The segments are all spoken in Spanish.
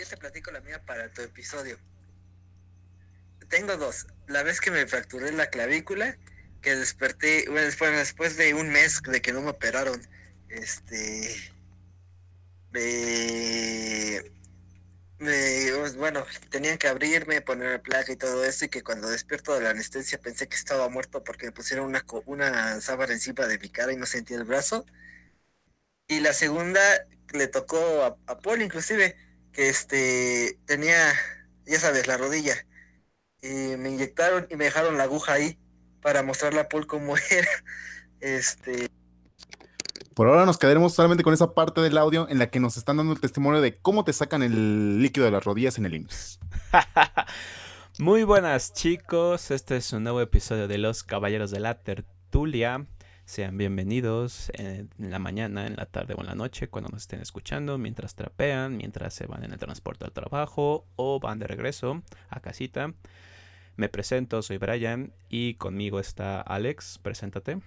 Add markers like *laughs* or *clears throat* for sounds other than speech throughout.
yo te platico la mía para tu episodio. Tengo dos. La vez que me fracturé la clavícula, que desperté, bueno, después, de un mes de que no me operaron, este, me, me, bueno, tenían que abrirme, ponerme placa y todo eso, y que cuando despierto de la anestesia pensé que estaba muerto porque me pusieron una, una sábana encima de mi cara y no sentía el brazo. Y la segunda le tocó a Paul inclusive, que este tenía, ya sabes, la rodilla. Y me inyectaron y me dejaron la aguja ahí para mostrarle a Paul cómo *laughs* era. Este. Por ahora nos quedaremos solamente con esa parte del audio en la que nos están dando el testimonio de cómo te sacan el líquido de las rodillas en el IMSS. *laughs* Muy buenas chicos, este es un nuevo episodio de Los Caballeros de la Tertulia. Sean bienvenidos en la mañana, en la tarde o en la noche cuando nos estén escuchando, mientras trapean, mientras se van en el transporte al trabajo o van de regreso a casita. Me presento, soy Brian y conmigo está Alex, preséntate.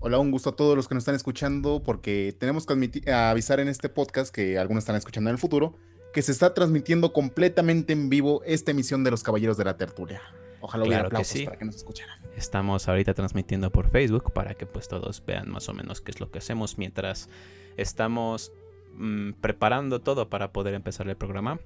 Hola, un gusto a todos los que nos están escuchando porque tenemos que avisar en este podcast que algunos están escuchando en el futuro que se está transmitiendo completamente en vivo esta emisión de los Caballeros de la Tertulia. Ojalá hubiera aplausos para que nos escucharan. Estamos ahorita transmitiendo por Facebook para que pues todos vean más o menos qué es lo que hacemos mientras estamos mm, preparando todo para poder empezar el programa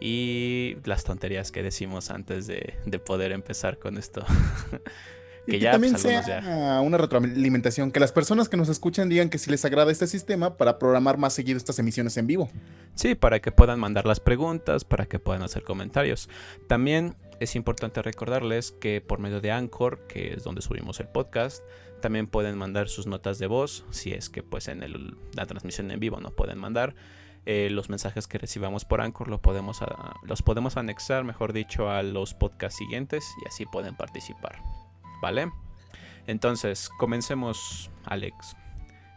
y las tonterías que decimos antes de, de poder empezar con esto. *laughs* que, ya, también pues, sea una retroalimentación, que las personas que nos escuchan digan que si les agrada este sistema para programar más seguido estas emisiones en vivo. Sí, para que puedan mandar las preguntas, para que puedan hacer comentarios. También es importante recordarles que por medio de Anchor, que es donde subimos el podcast, también pueden mandar sus notas de voz, si es que pues en la transmisión en vivo no pueden mandar. Eh, los mensajes que recibamos por Anchor los podemos, los podemos anexar, mejor dicho, a los podcasts siguientes y así pueden participar. ¿Vale? Entonces, comencemos, Alex.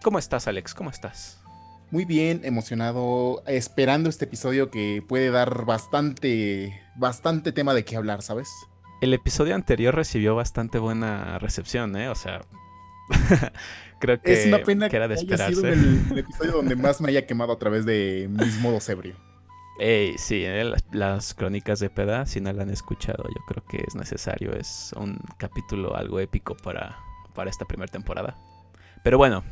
¿Cómo estás, Alex? ¿Cómo estás? Muy bien, emocionado, esperando este episodio que puede dar bastante, bastante tema de qué hablar, ¿sabes? El episodio anterior recibió bastante buena recepción, ¿eh? O sea, *laughs* creo que, es una pena que, era de esperarse. el, episodio donde más me haya quemado a través de mis modos ebrio. Ey, sí, eh, las, crónicas de Peda, si no la han escuchado, yo creo que es necesario. Es un capítulo algo épico para, para esta primera temporada. Pero bueno,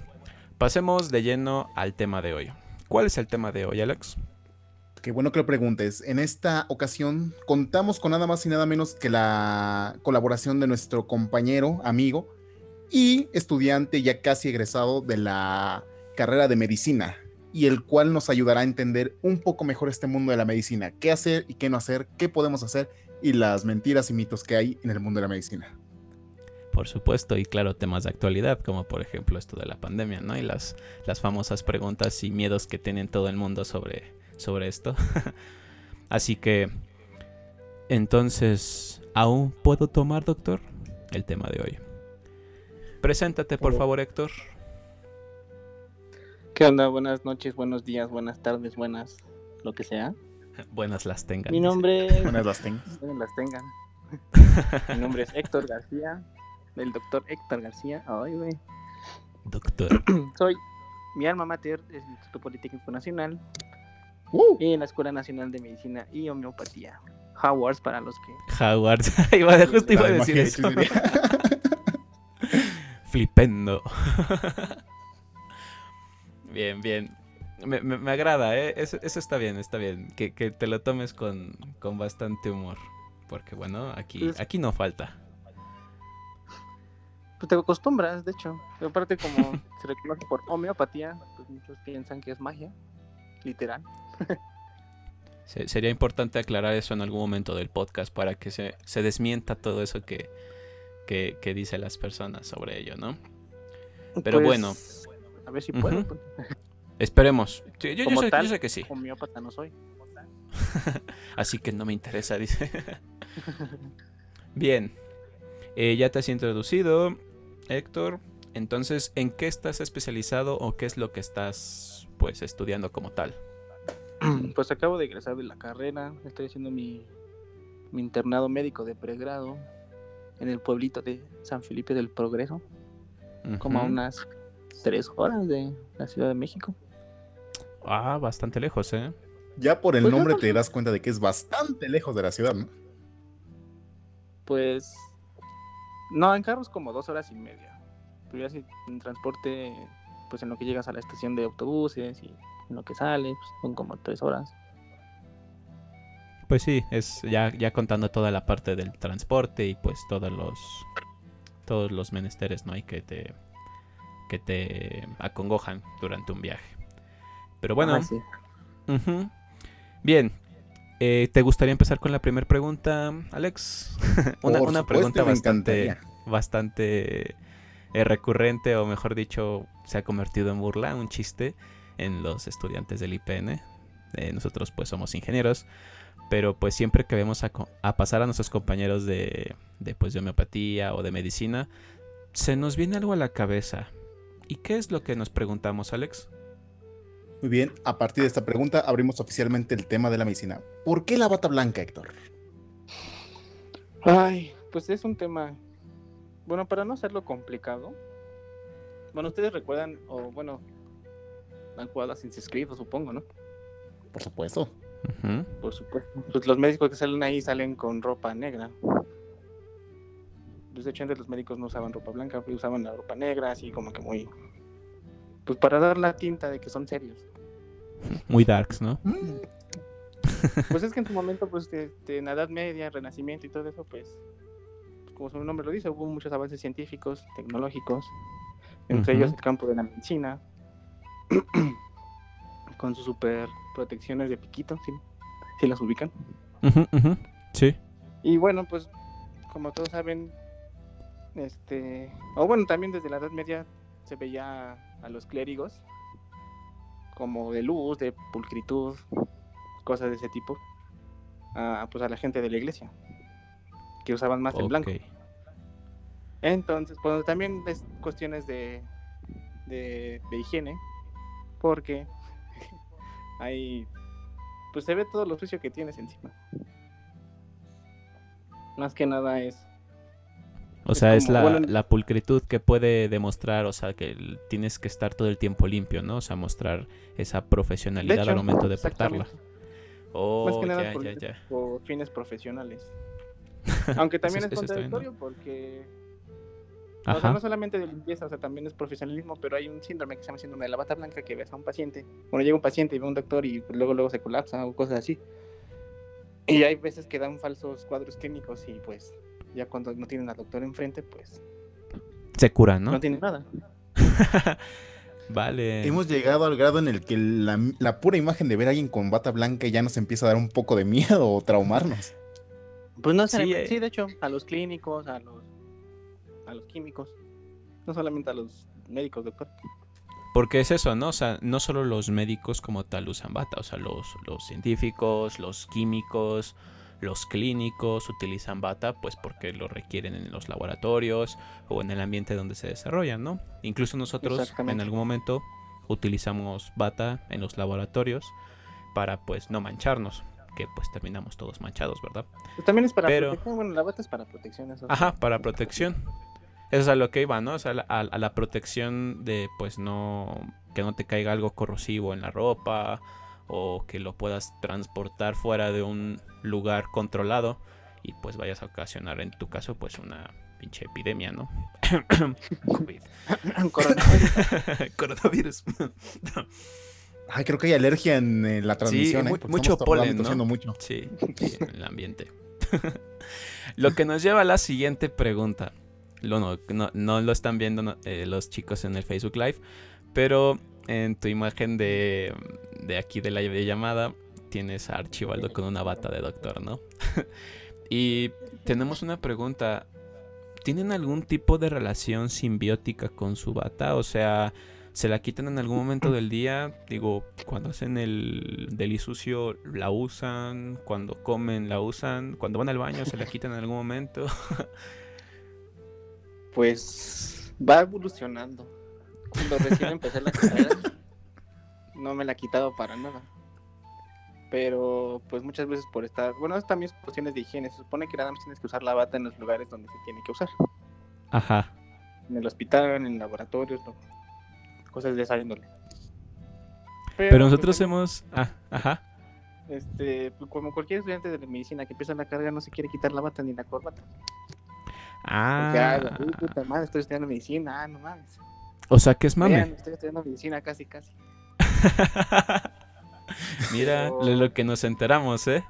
pasemos de lleno al tema de hoy. ¿Cuál es el tema de hoy, Alex? Qué bueno que lo preguntes. En esta ocasión contamos con nada más y nada menos que la colaboración de nuestro compañero, amigo y estudiante ya casi egresado de la carrera de medicina, y el cual nos ayudará a entender un poco mejor este mundo de la medicina, qué hacer y qué no hacer, qué podemos hacer y las mentiras y mitos que hay en el mundo de la medicina. Por supuesto, y claro, temas de actualidad, como por ejemplo esto de la pandemia, ¿no? Y las, las famosas preguntas y miedos que tiene todo el mundo sobre, sobre esto. *laughs* Así que, entonces, ¿aún puedo tomar, doctor? El tema de hoy. Preséntate, por favor, Héctor. ¿Qué onda? Buenas noches, buenos días, buenas tardes, buenas, lo que sea. *laughs* Buenas las tengan. Mi nombre *laughs* Buenas las tengan. Buenas las tengan. Mi nombre es Héctor García, el doctor Héctor García. Ay, güey. Doctor. *clears throat* Soy mi alma mater es el Instituto Politécnico Nacional uh. y en la Escuela Nacional de Medicina y Homeopatía. Howards para los que. Howards. *laughs* iba de, justo iba a decir eso. *laughs* Flipendo. *laughs* Bien, bien. Me, agrada, ¿eh? Eso, está bien, está bien. Que, te lo tomes con, bastante humor. Porque bueno, aquí, pues aquí no falta. Pues te acostumbras, de hecho. Aparte como *laughs* se reconoce por homeopatía, pues muchos piensan que es magia. Literal. sería importante aclarar eso en algún momento del podcast para que se, se desmienta todo eso que, que, que dice las personas sobre ello, ¿no? Pero pues, bueno a ver si puedo. Pues. Esperemos. Yo, sé, que sí. Homeópata no soy. *laughs* Así que no me interesa, dice. *laughs* Bien. Eh, ya te has introducido, Héctor. Entonces, ¿en qué estás especializado o qué es lo que estás pues estudiando como tal? *clears throat* Pues acabo de egresar de la carrera. Estoy haciendo mi, mi internado médico de pregrado en el pueblito de San Felipe del Progreso. Como a unas tres horas de la Ciudad de México. Ah, bastante lejos, ¿eh? Ya por el Pues no, nombre no, te das cuenta de que es bastante lejos de la ciudad, ¿no? Pues. No, en carro es como dos horas y media. Pero ya si en transporte, pues en lo que llegas a la estación de autobuses y en lo que sales, pues, son como tres horas. Pues sí, es ya, ya contando toda la parte del transporte y pues todos los todos los menesteres, ¿no? Y que te que te acongojan durante un viaje. Pero bueno, sí. bien. Eh, ¿Te gustaría empezar con la primera pregunta, Alex? *laughs* una Por una supuesto, pregunta bastante bastante eh, recurrente o mejor dicho se ha convertido en burla, un chiste en los estudiantes del IPN. Eh, nosotros pues somos ingenieros, pero pues siempre que vemos a pasar a nuestros compañeros de, de, pues, de homeopatía o de medicina, se nos viene algo a la cabeza. ¿Y qué es lo que nos preguntamos, Alex? Muy bien, a partir de esta pregunta abrimos oficialmente el tema de la medicina. ¿Por qué la bata blanca, Héctor? Ay, pues es un tema. Bueno, para no hacerlo complicado. Bueno, ustedes recuerdan, o bueno, han jugado Assassin's Creed, supongo, ¿no? Por supuesto. Por supuesto. Pues los médicos que salen ahí salen con ropa negra. Pues de hecho antes los médicos no usaban ropa blanca, usaban la ropa negra, así como que muy... Pues para dar la tinta de que son serios. Muy darks, ¿no? Pues es que en su momento, pues de, de en la Edad Media, Renacimiento y todo eso, pues, pues, como su nombre lo dice, hubo muchos avances científicos, tecnológicos, entre ellos el campo de la medicina, *clears throat* con sus super protecciones de piquito, si, si las ubican. Sí. Y bueno, pues como todos saben, este, o bueno, también desde la Edad Media se veía a los clérigos como de luz, de pulcritud, cosas de ese tipo, a, pues a la gente de la iglesia, que usaban más el blanco. Entonces, pues también es cuestiones de, de, de higiene, porque *laughs* hay, pues se ve todo lo sucio que tienes encima. Más que nada es O sea, es como, la, bueno, la pulcritud que puede demostrar, o sea, que tienes que estar todo el tiempo limpio, ¿no? O sea, mostrar esa profesionalidad hecho, al momento de portarla. Oh, Más que nada ya, por, ya, ya. por fines profesionales. *laughs* Aunque también Eso- es contradictorio porque o sea, no solamente de limpieza, o sea, también es profesionalismo, pero hay un síndrome que se llama síndrome de la bata blanca que ves a un paciente. Bueno, llega un paciente y ve a un doctor y luego luego se colapsa o cosas así. Y hay veces que dan falsos cuadros clínicos y pues ya cuando no tienen al doctor enfrente, pues Se curan, no, ¿no? tienen nada. *laughs* vale. Hemos llegado al grado en el que la, la pura imagen de ver a alguien con bata blanca ya nos empieza a dar un poco de miedo o traumarnos. Pues no Sí, sí, eh. sí, de hecho, a los clínicos, a los a los químicos, no solamente a los médicos, doctor. Porque es eso, ¿no? O sea, no solo los médicos como tal usan bata, o sea, los, los científicos, los químicos, los clínicos utilizan bata, pues porque lo requieren en los laboratorios o en el ambiente donde se desarrollan, ¿no? Incluso nosotros en algún momento utilizamos bata en los laboratorios para pues no mancharnos, que pues terminamos todos manchados, ¿verdad? Pues también es para Pero- protección, bueno, la bata es para protección. Eso Ajá, para protección. Eso es a lo que iba, ¿no? O sea, a, a la protección de, pues, no... Que no te caiga algo corrosivo en la ropa o que lo puedas transportar fuera de un lugar controlado y pues vayas a ocasionar en tu caso pues una pinche epidemia, ¿no? *coughs* COVID. *coughs* Coronavirus. *coughs* Coronavirus. Ay, creo que hay alergia en, eh, la transmisión. mu- ¿eh? Mucho polen, ¿no? mucho. Sí, sí, en el ambiente. *laughs* lo que nos lleva a la siguiente pregunta. Lo, no, no, no lo están viendo eh, los chicos en el Facebook Live, pero en tu imagen de, de aquí de la llamada tienes a Archibaldo con una bata de doctor, ¿no? *laughs* y tenemos una pregunta. ¿Tienen algún tipo de relación simbiótica con su bata? O sea, ¿se la quitan en algún momento del día? Digo, cuando hacen el delisucio la usan, cuando comen la usan, cuando van al baño se la quitan en algún momento. *laughs* Pues va evolucionando. Cuando recién empecé la carrera, no me la he quitado para nada. Pero pues muchas veces por estar, bueno, es también cuestiones de higiene. Se supone que nada más tienes que usar la bata en los lugares donde se tiene que usar. Ajá. En el hospital, en laboratorios, no. cosas de esa índole. Pero pues, nosotros hemos... Ah, ajá. este, pues, como cualquier estudiante de medicina que empieza la carga no se quiere quitar la bata ni la corbata. Ah, Ah, uy, puta madre, estoy estudiando medicina, ah, no mames. O sea que es Vean, mame. estoy estudiando medicina casi, casi. *laughs* Mira Pero- lo, que nos enteramos, ¿eh?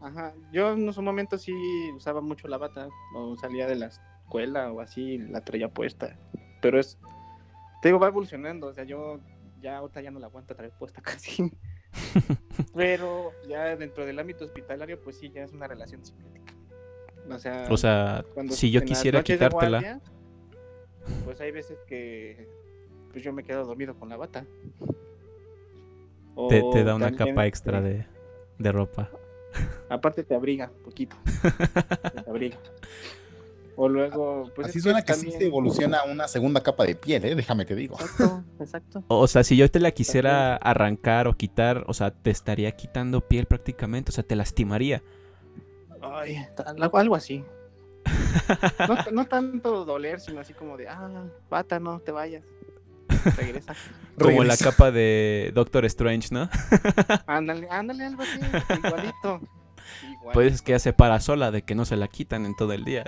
Ajá, yo en su momento sí usaba mucho la bata, o salía de la escuela o así, la traía puesta. Pero es, te digo, va evolucionando, o sea, yo ya ahorita ya no la aguanto traer puesta *laughs* casi. *laughs* Pero ya dentro del ámbito hospitalario, pues sí, ya es una relación simbiótica. O sea, O sea, cuando si yo quisiera quitártela, guardia, pues hay veces que pues yo me quedo dormido con la bata. te, da una también, capa extra este, de, de ropa. Aparte te abriga un poquito. *laughs* te abriga. O luego, pues Así suena que sí también- se evoluciona una segunda capa de piel, ¿eh? Déjame te digo. Exacto, exacto. O sea, si yo te la quisiera arrancar o quitar, o sea, te estaría quitando piel prácticamente, o sea, te lastimaría. Ay, algo así. *laughs* No tanto doler, sino así como de, ah, bata, no te vayas. Regresa. *laughs* Como la capa de Doctor Strange, ¿no? *laughs* Ándale, ándale, algo así, igualito. Pues es que ya se para sola de que no se la quitan en todo el día.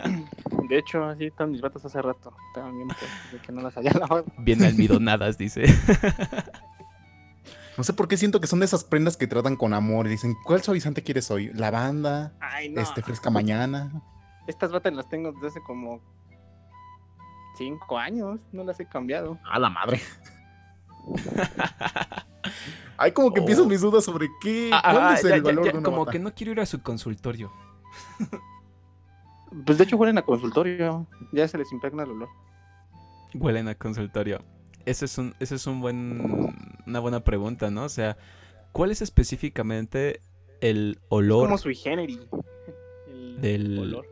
*laughs* De hecho, así están mis batas hace rato. Estaban bien pues, de que no las había lavado. Bien almidonadas, dice. No sé por qué siento que son de esas prendas que tratan con amor y dicen, ¿cuál suavizante quieres hoy? ¿Lavanda? Ay, no. Este, fresca mañana. Estas batas las tengo desde hace como cinco años. No las he cambiado. A la madre. *laughs* Ay, como que Oh. empiezan mis dudas sobre qué. Ah, ¿Cuál ah, es ya, el ya, valor ya, de una como bata? que no quiero ir a su consultorio. *laughs* Pues de hecho huelen a consultorio. Ya se les impregna el olor. Huelen a consultorio. Ese es un, ese es un buen, una buena pregunta, ¿no? O sea, ¿cuál es específicamente el olor Como sui generis. El Del- olor.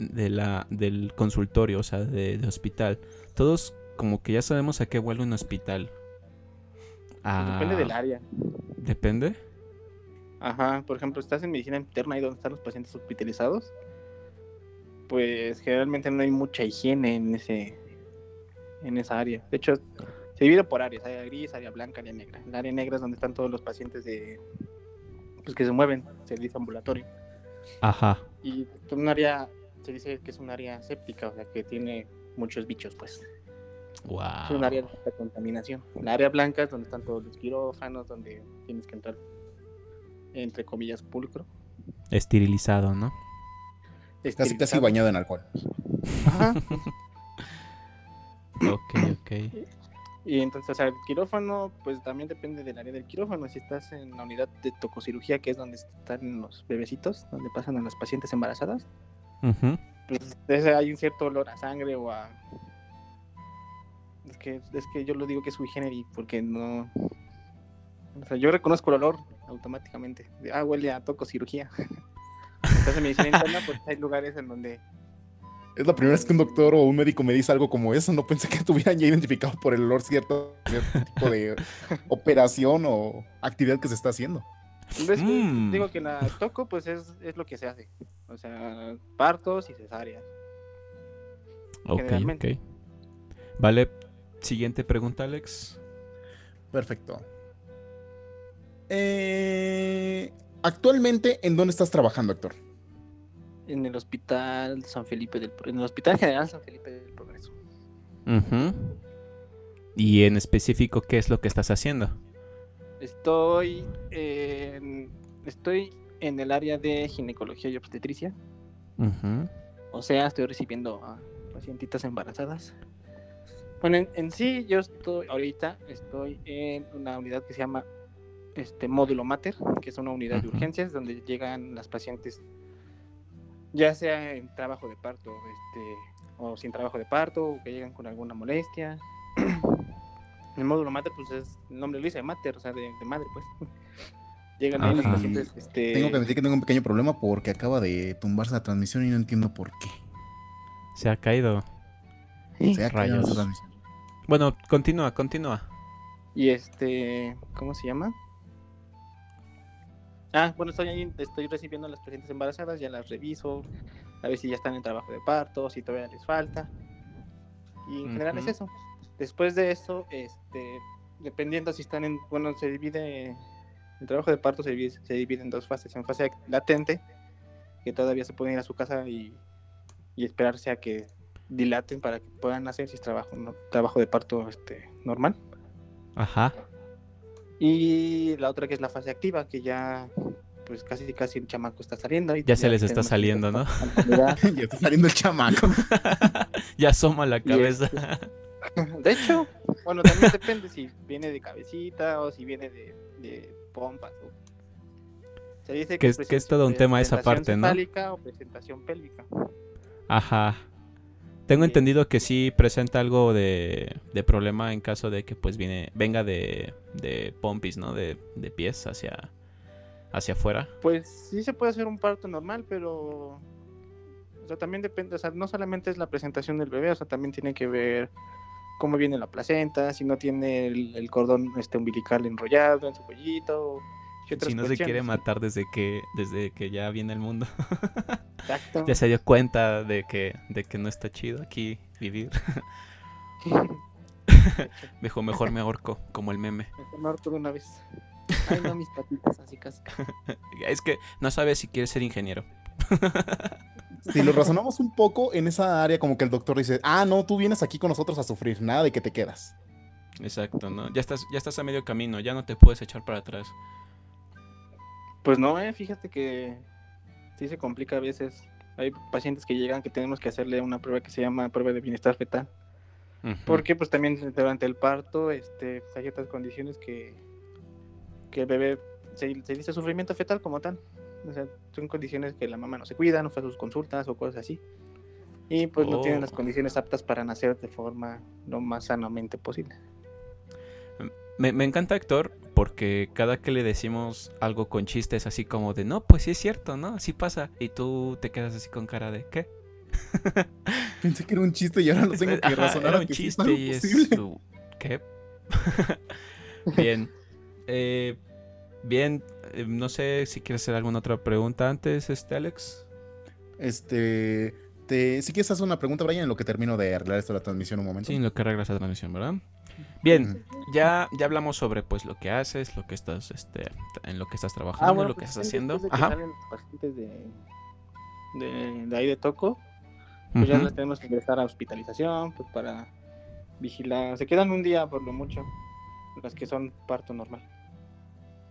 De la, del consultorio, o sea, de, de hospital? Todos como que ya sabemos a qué huele un hospital. Pues Ah, Depende del área. ¿Depende? Ajá, por ejemplo, estás en medicina interna ahí donde están los pacientes hospitalizados. Pues generalmente no hay mucha higiene en ese en esa área. De hecho, se divide por áreas, área gris, área blanca, área negra. El área negra es donde están todos los pacientes de pues que se mueven, servicio ambulatorio. Ajá. Y un área se dice que es un área séptica, o sea, que tiene muchos bichos, pues. Wow. Es un área de alta contaminación. La área blanca es donde están todos los quirófanos, donde tienes que entrar, entre comillas, pulcro. Esterilizado, ¿no? Casi, casi esterilizado. bañado en alcohol. Ajá. *laughs* Ok, ok. Y entonces, o sea, el quirófano, pues también depende del área del quirófano. Si estás en la unidad de tococirugía, que es donde están los bebecitos, donde pasan a las pacientes embarazadas, Ujú. pues ese hay un cierto olor a sangre o a. Es que, es que yo lo digo que es sui generis, porque no. O sea, yo reconozco el olor automáticamente. De, ah, huele a tococirugía. *laughs* Entonces, en medicina interna, pues hay lugares en donde Es la primera vez que un doctor o un médico me dice algo como eso. No pensé que *laughs* tuvieran ya identificado por el olor cierto, cierto tipo de *laughs* operación o actividad que se está haciendo. ¿Ves? Mm. Digo que la toco, pues es, es lo que se hace. O sea, partos y cesáreas. Ok, Generalmente. ok. Vale, siguiente pregunta, Alex. Perfecto. Eh, actualmente, ¿en dónde estás trabajando, Héctor? En el hospital San Felipe del en el hospital general San Felipe del Progreso. Ujú. Y en específico, ¿qué es lo que estás haciendo? Estoy en, estoy en el área de ginecología y obstetricia. O sea, estoy recibiendo a pacientitas embarazadas. Bueno, en, en sí, yo estoy, ahorita estoy en una unidad que se llama este módulo mater, que es una unidad de urgencias donde llegan las pacientes, ya sea en trabajo de parto, este, o sin trabajo de parto, o que llegan con alguna molestia. *clears throat* El módulo mater, pues es, el nombre lo dice, mater, o sea, de, de madre, pues. *laughs* Llegan ahí los pacientes, este... Tengo que admitir que tengo un pequeño problema porque acaba de tumbarse la transmisión y no entiendo por qué. Se ha caído. Se ha caído Rayos. esa transmisión. Bueno, continúa, continúa. Y este, ¿cómo se llama? Ah, bueno, estoy ahí, estoy recibiendo a las pacientes embarazadas, ya las reviso, a ver si ya están en trabajo de parto, si todavía les falta. Y en general es eso. Después de eso, este, dependiendo si están en, bueno, se divide El trabajo de parto se divide, se divide en dos fases. En fase latente, que todavía se pueden ir a su casa y, y esperarse a que dilaten para que puedan hacer si es trabajo, no- trabajo de parto este, normal. Ajá. Y la otra que es la fase activa, que ya pues casi casi el chamaco está saliendo. Y Ya se les está saliendo, ¿no? *laughs* ya está saliendo el chamaco. *laughs* ya asoma la cabeza. *laughs* De hecho, bueno, también depende si viene de cabecita o si viene de, de pompas. o- Se dice Que es- que es todo un tema esa parte, ¿no? o presentación pélvica. Ajá. Tengo entendido que sí presenta algo de, de problema en caso de que pues viene, venga de, de pompis, ¿no? De, de pies hacia, hacia afuera. Pues sí se puede hacer un parto normal, pero o sea, también depende, o sea, no solamente es la presentación del bebé, o sea, también tiene que ver cómo viene la placenta, si no tiene el, el cordón este umbilical enrollado en su cuellito. Si no se quiere matar desde que, desde que ya viene el mundo. *laughs* Exacto. ya se dio cuenta de que, de que no está chido aquí vivir. *laughs* Dijo, mejor me ahorco, como el meme. Me ahorco de una vez. Ay, no, mis patitas, así casi. *laughs* Es que no sabe si quiere ser ingeniero. Si lo razonamos un poco en esa área, como que el doctor dice, ah, no, tú vienes aquí con nosotros a sufrir, nada de que te quedas. Exacto, ¿no? Ya estás, ya estás a medio camino, ya no te puedes echar para atrás. Pues no, eh, fíjate que sí se complica a veces. Hay pacientes que llegan que tenemos que hacerle una prueba que se llama prueba de bienestar fetal. Porque pues también durante el parto este, hay ciertas condiciones que, que el bebé se, se dice sufrimiento fetal como tal. O sea, son condiciones que la mamá no se cuida, no fue a sus consultas o cosas así. Y pues no tienen las Oh. condiciones aptas para nacer de forma lo más sanamente posible. Me, me encanta Héctor porque cada que le decimos algo con chistes así como de, no, pues sí es cierto, ¿no? Así pasa. Y tú te quedas así con cara de, ¿qué? *laughs* Pensé que era un chiste y ahora lo tengo que Ajá, razonar era un que sí es chiste y es su- ¿Qué? *laughs* bien. *laughs* Eh, bien, eh, no sé si quieres hacer alguna otra pregunta antes, este Alex. Este, te, si quieres hacer una pregunta, Brian, en lo que termino de arreglar esto de la transmisión un momento. Sí, en lo que arreglas la transmisión, ¿verdad? Bien, ya, ya hablamos sobre pues lo que haces, lo que estás, este, en lo que estás trabajando, lo que pues, estás haciendo. de que Ajá. los pacientes de, de, de ahí de Toco, pues ya Ujú. las tenemos que ingresar a hospitalización, pues para vigilar. Se quedan un día por lo mucho, las que son parto normal.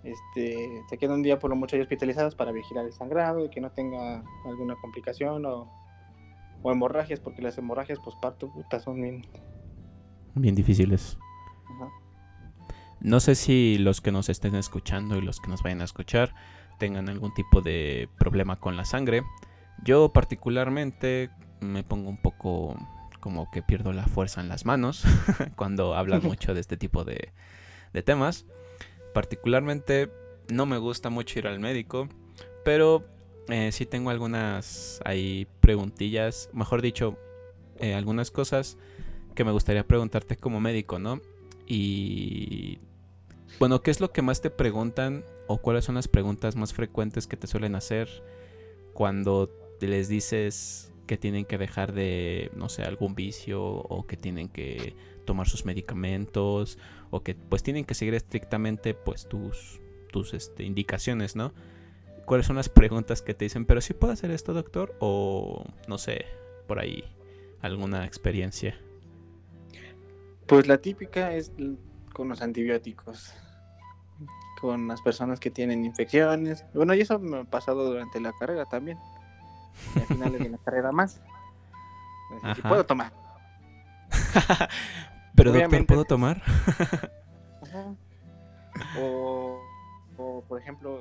Este, se quedan un día por lo mucho ahí hospitalizadas para vigilar el sangrado y que no tenga alguna complicación o, o hemorragias, porque las hemorragias posparto puta son bien. Bien difíciles. ajá. No sé si los que nos estén escuchando y los que nos vayan a escuchar tengan algún tipo de problema con la sangre. Yo particularmente me pongo un poco como que pierdo la fuerza en las manos *laughs* cuando hablan *laughs* mucho de este tipo de, de temas. Particularmente no me gusta mucho ir al médico, pero eh, sí tengo algunas ahí preguntillas, mejor dicho, eh, algunas cosas que me gustaría preguntarte como médico, ¿no? Y bueno, ¿qué es lo que más te preguntan o cuáles son las preguntas más frecuentes que te suelen hacer cuando les dices que tienen que dejar de, no sé, algún vicio o que tienen que tomar sus medicamentos o que pues tienen que seguir estrictamente pues tus tus este, indicaciones, ¿no? ¿Cuáles son las preguntas que te dicen, pero sí puedo hacer esto, doctor? O no sé, por ahí alguna experiencia. Pues la típica es con los antibióticos, con las personas que tienen infecciones. Bueno, y eso me ha pasado durante la carrera también. Y a finales de la *laughs* carrera más. Así, si puedo tomar. *laughs* pero doctor, Obviamente. ¿puedo tomar? Ajá. O, o, por ejemplo,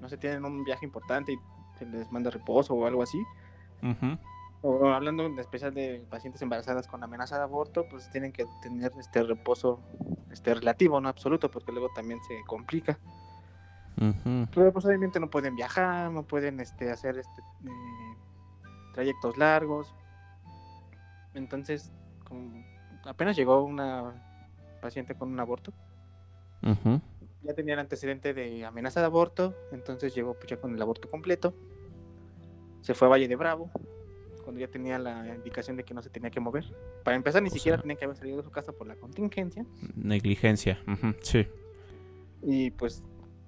no sé, tienen un viaje importante y se les manda reposo o algo así. Ujú. O hablando en especial de pacientes embarazadas con amenaza de aborto, pues tienen que tener este reposo este relativo, no absoluto, porque luego también se complica. Ujú. Pero pues obviamente no pueden viajar, no pueden este, hacer este, eh, trayectos largos. Entonces, como apenas llegó una paciente con un aborto, ya tenía el antecedente de amenaza de aborto, entonces llegó pues, ya con el aborto completo. Se fue a Valle de Bravo, cuando ya tenía la indicación de que no se tenía que mover. Para empezar, ni O siquiera sea- tenía que haber salido de su casa por la contingencia. Negligencia. Sí. Y pues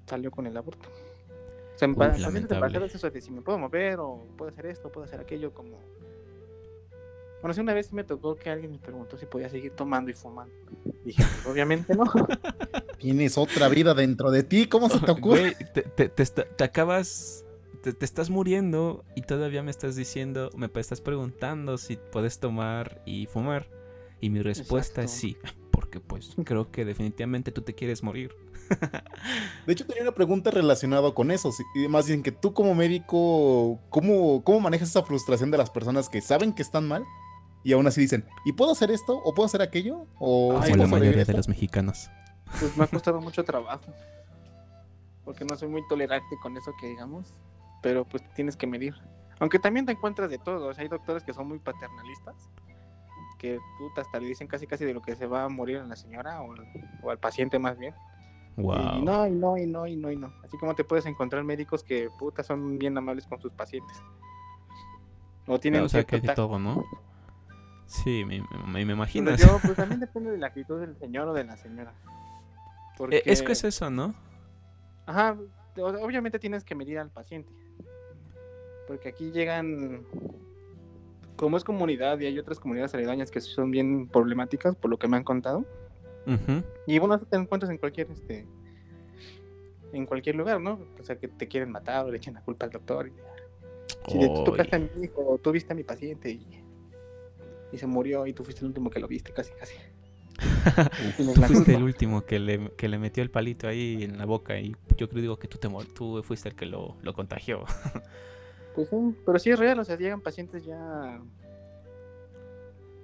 salió con el aborto. O sea, Uy, pa- pacientes lamentable. embarazadas eso de si me puedo mover o puedo hacer esto, puedo hacer aquello, como... Bueno, sí, una vez me tocó que alguien me preguntó si podía seguir tomando y fumando. Dije, pues, obviamente no. *laughs* Tienes otra vida dentro de ti, ¿cómo se te *laughs* ocurre? Güey, te, te- te te acabas. Te, te estás muriendo y todavía me estás diciendo, me estás preguntando si puedes tomar y fumar. Y mi respuesta es sí, *laughs* porque pues creo que definitivamente tú te quieres morir. De hecho, tenía una pregunta relacionada con eso. y más bien que tú como médico, ¿cómo, ¿cómo manejas esa frustración de las personas que saben que están mal y aún así dicen, ¿y puedo hacer esto? ¿O puedo hacer aquello? ¿O sí Como la mayoría esto?". de los mexicanos. Pues me ha costado mucho trabajo. Porque no soy muy tolerante con eso que digamos. Pero pues tienes que medir. Aunque también te encuentras de todo. O sea, hay doctores que son muy paternalistas. Que puta, hasta le dicen casi casi de lo que se va a morir a la señora o, al- o al paciente más bien. Y Wow. no, y no, y no, y no, y no. Así como te puedes encontrar médicos que puta son bien amables con sus pacientes. O tienen o sea, que hay de todo, ¿no? Sí, me, me, me imagino. Pero yo, pues también *laughs* depende de la actitud del señor o de la señora. Eh, Es que es eso, ¿no? Ajá, obviamente tienes que medir al paciente. Porque aquí llegan, como es comunidad y hay otras comunidades aledañas que son bien problemáticas, por lo que me han contado. Y bueno, te encuentras en cualquier, este, en cualquier lugar, ¿no? O sea, que te quieren matar o le echen la culpa al doctor. Y, si tú tocaste a mi hijo, o tú viste a mi paciente y, y se murió y tú fuiste el último que lo viste, casi, casi. *laughs* Tú fuiste el último que le, que le metió el palito ahí en la boca y yo creo digo que tú te tú fuiste el que lo, lo contagió. *laughs* Pues sí, pero sí es real, o sea, llegan pacientes ya,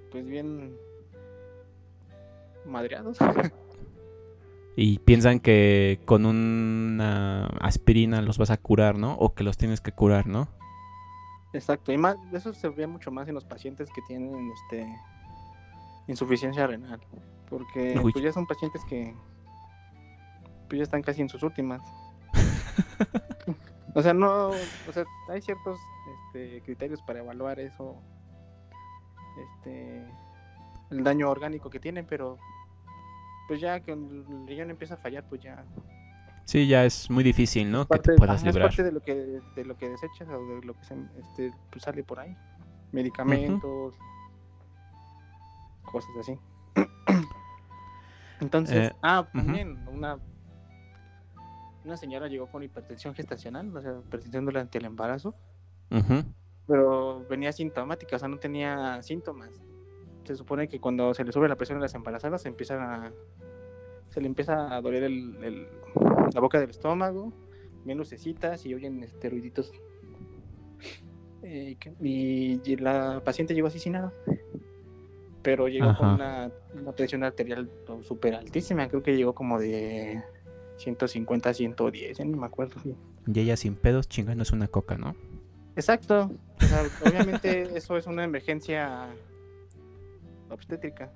pues bien madreados. *laughs* Y piensan que con una aspirina los vas a curar, ¿no? O que los tienes que curar, ¿no? Exacto, y más, eso se ve mucho más en los pacientes que tienen este insuficiencia renal, porque Uy. pues ya son pacientes que pues ya están casi en sus últimas. *laughs* o sea, no, o sea, hay ciertos este, criterios para evaluar eso, este, el daño orgánico que tienen, pero pues ya que el riñón empieza a fallar, pues ya Sí, ya es muy difícil, ¿no? Que te puedas es librar. parte de lo que de lo que desechas o de lo que se, este, pues, sale por ahí. Medicamentos cosas así. *clears throat* Entonces Eh, ah también una una señora llegó con hipertensión gestacional o sea hipertensión durante el embarazo. Pero venía sintomática o sea no tenía síntomas. Se supone que cuando se le sube la presión a las embarazadas se empiezan a se le empieza a doler el, el- la boca del estómago, ven lucecitas y oyen este, ruiditos. Eh, y, y la paciente llegó así sin nada. Pero llegó Ajá. con una, una presión arterial súper altísima, creo que llegó como de 150 a 110, ya ni me acuerdo. Y ella sin pedos chingándose una coca, ¿no? Exacto. O sea, obviamente *laughs* eso es una emergencia obstétrica.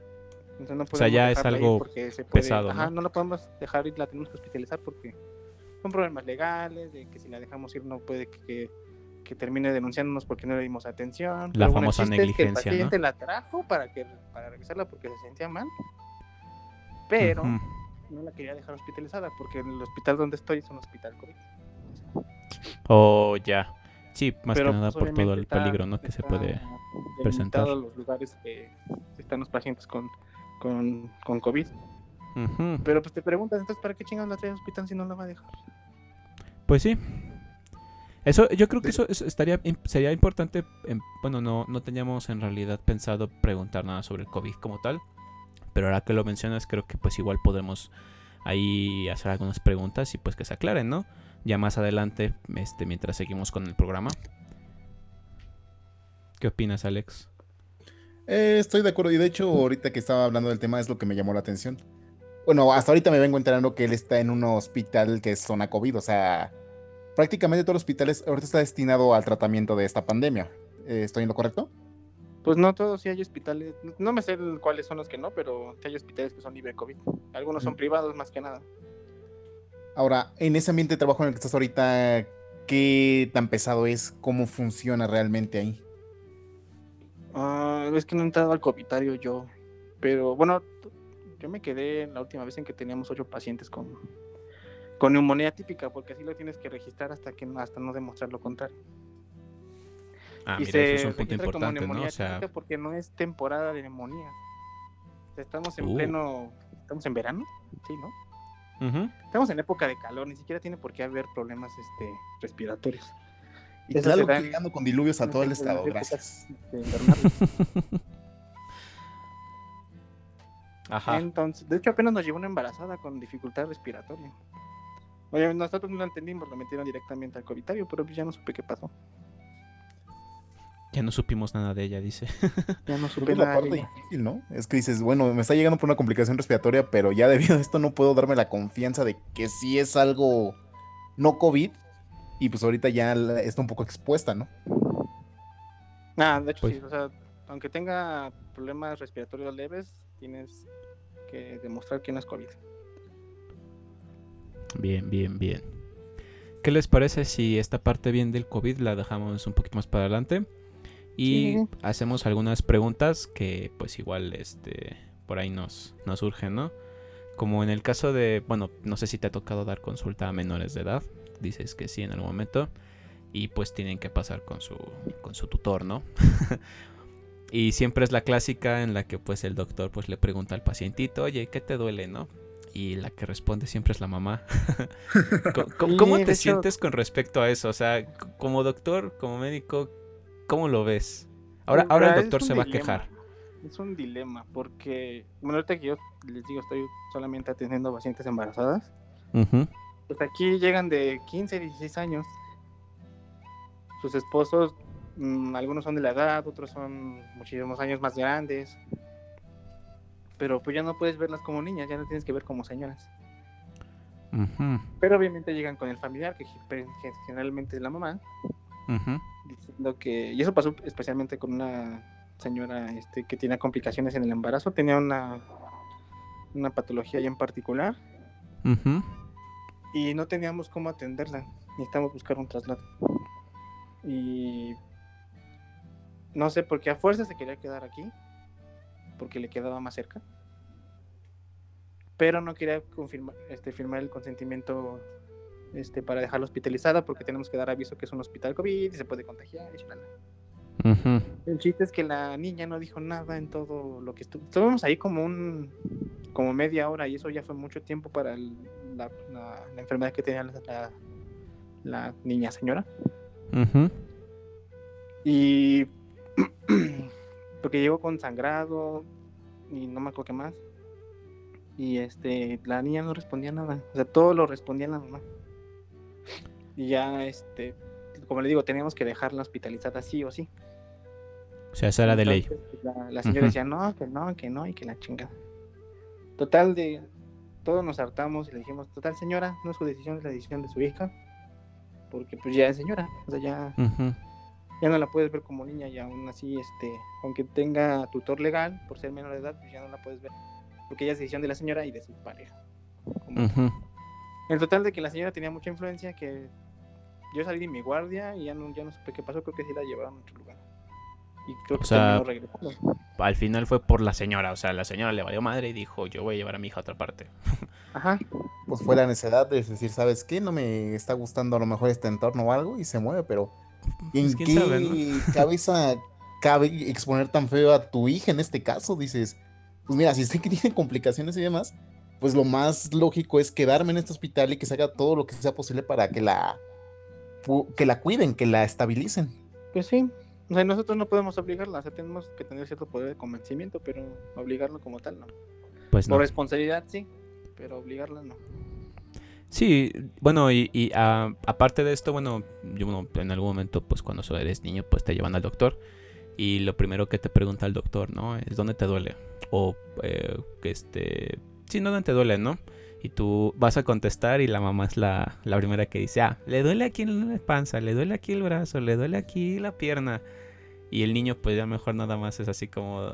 Entonces no O sea, podemos ya es algo porque se puede- pesado, Ajá, ¿no? no la podemos dejar ir, la tenemos que hospitalizar porque son problemas legales, de que si la dejamos ir no puede que, que termine denunciándonos porque no le dimos atención. La Pero famosa el chiste es que el negligencia, ¿no? paciente la trajo para, que, para revisarla porque se sentía mal, pero no la quería dejar hospitalizada porque el hospital donde estoy es un hospital COVID. Oh, ya. Sí, más Pero, que nada pues, por todo el peligro, ¿no? Que se puede presentar. los lugares que están los pacientes con, con, con COVID. Pero pues te preguntas, entonces, ¿para qué chingados la trae al hospital si no la va a dejar? Pues sí. Eso, yo creo que eso, eso estaría, sería importante. em, bueno, no, no teníamos en realidad pensado preguntar nada sobre el COVID como tal. Pero ahora que lo mencionas, creo que pues igual podremos ahí hacer algunas preguntas y pues que se aclaren, ¿no? Ya más adelante, este, mientras seguimos con el programa. ¿Qué opinas, Alex? Eh, estoy de acuerdo. Y de hecho, ahorita que estaba hablando del tema es lo que me llamó la atención. Bueno, hasta ahorita me vengo enterando que él está en un hospital que es zona COVID. O sea, prácticamente todo el hospital es- ahorita está destinado al tratamiento de esta pandemia. Eh, ¿Estoy en lo correcto? Pues no todos, sí hay hospitales, no me sé cuáles son los que no, pero sí hay hospitales que son libre COVID. Algunos son Mm. privados más que nada. Ahora, en ese ambiente de trabajo en el que estás ahorita, ¿qué tan pesado es? ¿Cómo funciona realmente ahí? Ah, es que no he entrado al covitario yo, pero bueno, yo me quedé la última vez en que teníamos ocho pacientes con, con neumonía típica, porque así lo tienes que registrar hasta que no- hasta no demostrar lo contrario. Ah, y mira, se eso es un punto registra como importante, ¿no? neumonía O sea, típica porque no es temporada de neumonía. O sea, estamos en Uh. pleno, estamos en verano, sí, ¿no? Estamos en época de calor, ni siquiera tiene por qué haber problemas este, respiratorios. Y Eso claro que llegando con diluvios a todo el estado, gracias. Ajá. Entonces, de hecho, apenas nos llevó una embarazada con dificultad respiratoria. Oye, nosotros no lo entendimos, lo metieron directamente al covitario, pero ya no supe qué pasó. Ya no supimos nada de ella, dice. *laughs* Ya no supe la nada. de parte ella. difícil, ¿no? Es que dices, bueno, me está llegando por una complicación respiratoria, pero ya *laughs* debido a esto no puedo darme la confianza de que sí es algo no COVID. Y pues ahorita ya la- está un poco expuesta, ¿no? Ah, de hecho Pues- sí, o sea, aunque tenga problemas respiratorios leves, tienes que demostrar que no es COVID. Bien, bien, bien. ¿Qué les parece si esta parte bien del COVID la dejamos un poquito más para adelante? Y Sí. hacemos algunas preguntas que pues igual este por ahí nos, nos surgen, ¿no? Como en el caso de, bueno, no sé si te ha tocado dar consulta a menores de edad. Dices que sí en algún momento. Y pues tienen que pasar con su, con su tutor, ¿no? *laughs* y siempre es la clásica en la que pues el doctor pues le pregunta al pacientito, oye, ¿qué te duele, no? Y la que responde siempre es la mamá. *laughs* ¿Cómo, te hecho- sientes con respecto a eso? O sea, como doctor, como médico, ¿cómo lo ves? Ahora, Mira, ahora el doctor se va a quejar. Es un dilema, porque, bueno, ahorita que yo les digo, estoy solamente atendiendo pacientes embarazadas. Ujú, Pues aquí llegan de 15, 16 años. Sus esposos, mm, algunos son de la edad, otros son muchísimos años más grandes. Pero pues ya no puedes verlas como niñas, ya no tienes que ver como señoras. Pero obviamente llegan con el familiar, que que generalmente es la mamá, diciendo que... Y eso pasó especialmente con una señora este, que tenía complicaciones en el embarazo, tenía una, una patología ya en particular ujú. Y no teníamos cómo atenderla. Necesitamos buscar un traslado. Y no sé por qué a fuerza se quería quedar aquí, porque le quedaba más cerca. Pero no quería confirmar, este, firmar el consentimiento este, para dejarla hospitalizada, porque tenemos que dar aviso que es un hospital COVID y se puede contagiar. y. Ujú. El chiste es que la niña no dijo nada en todo lo que estuvo. Estuvimos ahí como un como media hora y eso ya fue mucho tiempo para el- la, la- la enfermedad que tenía la, la- niña señora. Y *clears throat* porque llegó con sangrado y no me acuerdo qué más. Y este, la niña no respondía nada. O sea, todo lo respondía la mamá. Y ya, este, como le digo, teníamos que dejarla hospitalizada sí o sí. O sea, esa era de ley. La, la señora decía, no, que no, que no, y que la chingada. Total, de todos nos hartamos y le dijimos, total, señora, no es su decisión, es la decisión de su hija. Porque pues ya es señora, o sea, ya, ya no la puedes ver como niña y aún así, este, aunque tenga tutor legal, por ser menor de edad, pues ya no la puedes ver. Porque ya es decisión de la señora y de su pareja. Como-. En total de que la señora tenía mucha influencia, que yo salí de mi guardia y ya no, ya no supe qué pasó, creo que sí la llevaron a otro lugar. Y creo O que sea, terminó regresando. Al final fue por la señora. O sea, la señora le valió madre y dijo, yo voy a llevar a mi hija a otra parte. *laughs* Ajá. Pues fue la necesidad de decir, ¿sabes qué? No me está gustando a lo mejor este entorno o algo y se mueve, pero ¿en Pues, qué sabe, ¿no? cabeza cabe exponer tan feo a tu hija en este caso? Dices, pues mira, si sé que tiene complicaciones y demás, pues lo más lógico es quedarme en este hospital y que se haga todo lo que sea posible para que la que la cuiden, que la estabilicen. Pues sí, o sea, nosotros no podemos obligarla, o sea, tenemos que tener cierto poder de convencimiento, pero obligarlo como tal no. Pues no. Por responsabilidad sí, pero obligarla no. Sí, bueno, y, y, ah, aparte de esto, bueno, yo bueno, en algún momento, pues cuando eres niño, pues te llevan al doctor. Y lo primero que te pregunta el doctor, ¿no? Es dónde te duele. O eh, que este. Sí, no, dónde te duele, ¿no? Y tú vas a contestar y la mamá es la, la primera que dice, ah, le duele aquí en la panza, le duele aquí el brazo, le duele aquí la pierna. Y el niño, pues ya mejor nada más es así como.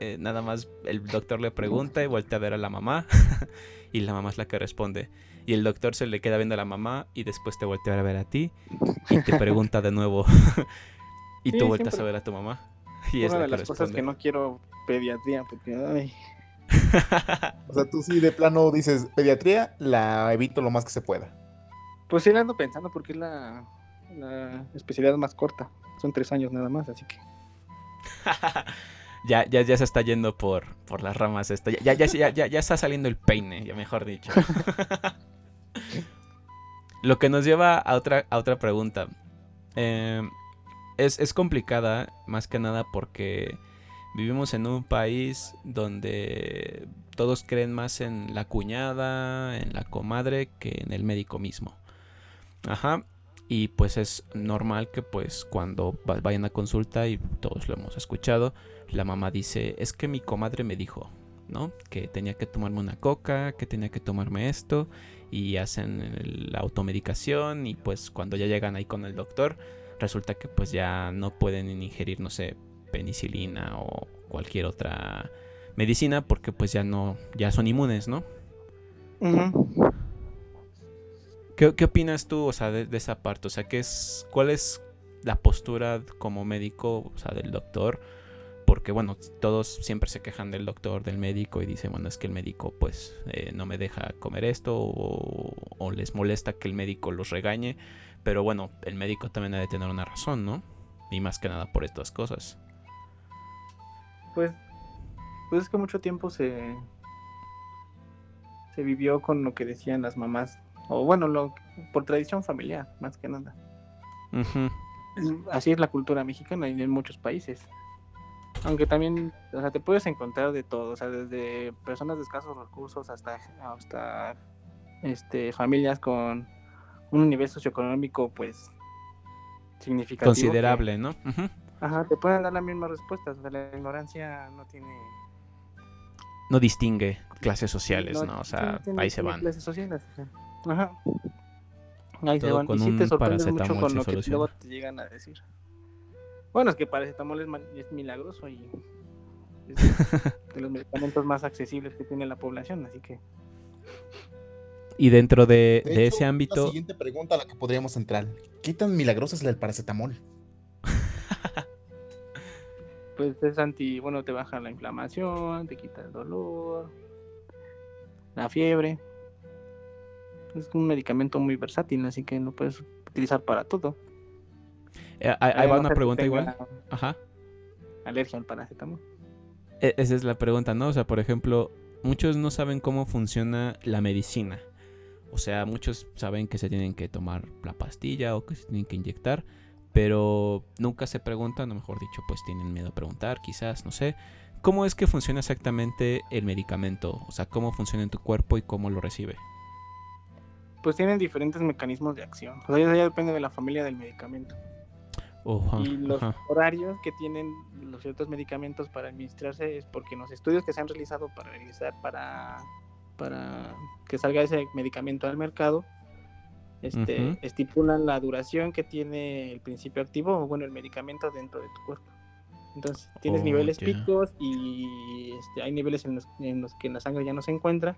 eh, nada más el doctor le pregunta y voltea a ver a la mamá. *laughs* y la mamá es la que responde. Y el doctor se le queda viendo a la mamá y después te voltea a ver a ti y te pregunta de nuevo. *laughs* y Sí, tú vueltas a ver a tu mamá. Y es Una la de que las cosas que no quiero pediatría, porque ay, *laughs* O sea, tú sí de plano dices, pediatría la evito lo más que se pueda. Pues sí, la ando pensando porque es la, la especialidad más corta. Son tres años nada más, así que. *laughs* ya, ya, ya se está yendo por, por las ramas esto. Ya, ya, ya, ya, ya está saliendo el peine, ya mejor dicho. *laughs* Lo que nos lleva a otra, a otra pregunta. Eh, es, es complicada, más que nada porque vivimos en un país donde todos creen más en la cuñada, en la comadre, que en el médico mismo. Ajá. Y pues es normal que pues cuando va- vayan a consulta, y todos lo hemos escuchado, la mamá dice, es que mi comadre me dijo, ¿no? Que tenía que tomarme una coca, que tenía que tomarme esto, y hacen la automedicación, y pues cuando ya llegan ahí con el doctor, resulta que pues ya no pueden ingerir, no sé, penicilina o cualquier otra medicina, porque pues ya no, ya son inmunes, ¿no? Ujú. ¿Qué, opinas tú, o sea, de, esa parte? O sea, ¿qué es, ¿cuál es la postura como médico, o sea, del doctor? Porque, bueno, todos siempre se quejan del doctor, del médico, y dicen, bueno, es que el médico, pues, eh, no me deja comer esto, o, o les molesta que el médico los regañe. Pero bueno, el médico también ha de tener una razón, ¿no? Y más que nada por estas cosas. Pues, pues es que mucho tiempo se, se vivió con lo que decían las mamás. O bueno, lo, por tradición familiar, más que nada. Así es la cultura mexicana y en muchos países. Aunque también, o sea, te puedes encontrar de todo, o sea, desde personas de escasos recursos hasta, hasta este, familias con un nivel socioeconómico, pues, significativo. que- Considerable, ¿no? Ajá, te pueden dar las mismas respuestas, o sea, la ignorancia no tiene... No distingue clases sociales, ¿no? O sea, tiene- ahí se van. clases sociales, o sea, Ajá. Ahí se van. con Y sí un te sorprendes mucho paracetamol con lo que luego te llegan a decir. Bueno, es que paracetamol es, es milagroso y es de los medicamentos más accesibles que tiene la población, así que Y dentro de, De de hecho, ese La ámbito, siguiente pregunta a la que podríamos entrar. ¿Qué tan milagrosa es la del paracetamol? *laughs* pues es anti, bueno, te baja la inflamación, te quita el dolor, la fiebre. Es un medicamento muy versátil, así que lo puedes utilizar para todo. eh, ahí va no una pregunta igual. Ajá. Alergia al paracetamol. E- Esa es la pregunta, ¿no? O sea, por ejemplo, muchos no saben cómo funciona la medicina. O sea, muchos saben que se tienen que tomar la pastilla o que se tienen que inyectar, pero nunca se preguntan, o mejor dicho, pues tienen miedo a preguntar, quizás, no sé. ¿Cómo es que funciona exactamente el medicamento? O sea, ¿cómo funciona en tu cuerpo y cómo lo recibe? Pues tienen diferentes mecanismos de acción. O sea, eso ya depende de la familia del medicamento. Oja, y los horarios que tienen los ciertos medicamentos para administrarse es porque en los estudios que se han realizado para realizar para para que salga ese medicamento al mercado este estipulan la duración que tiene el principio activo o bueno el medicamento dentro de tu cuerpo. Entonces tienes Oh, niveles picos y este, hay niveles en los, en los que la sangre ya no se encuentra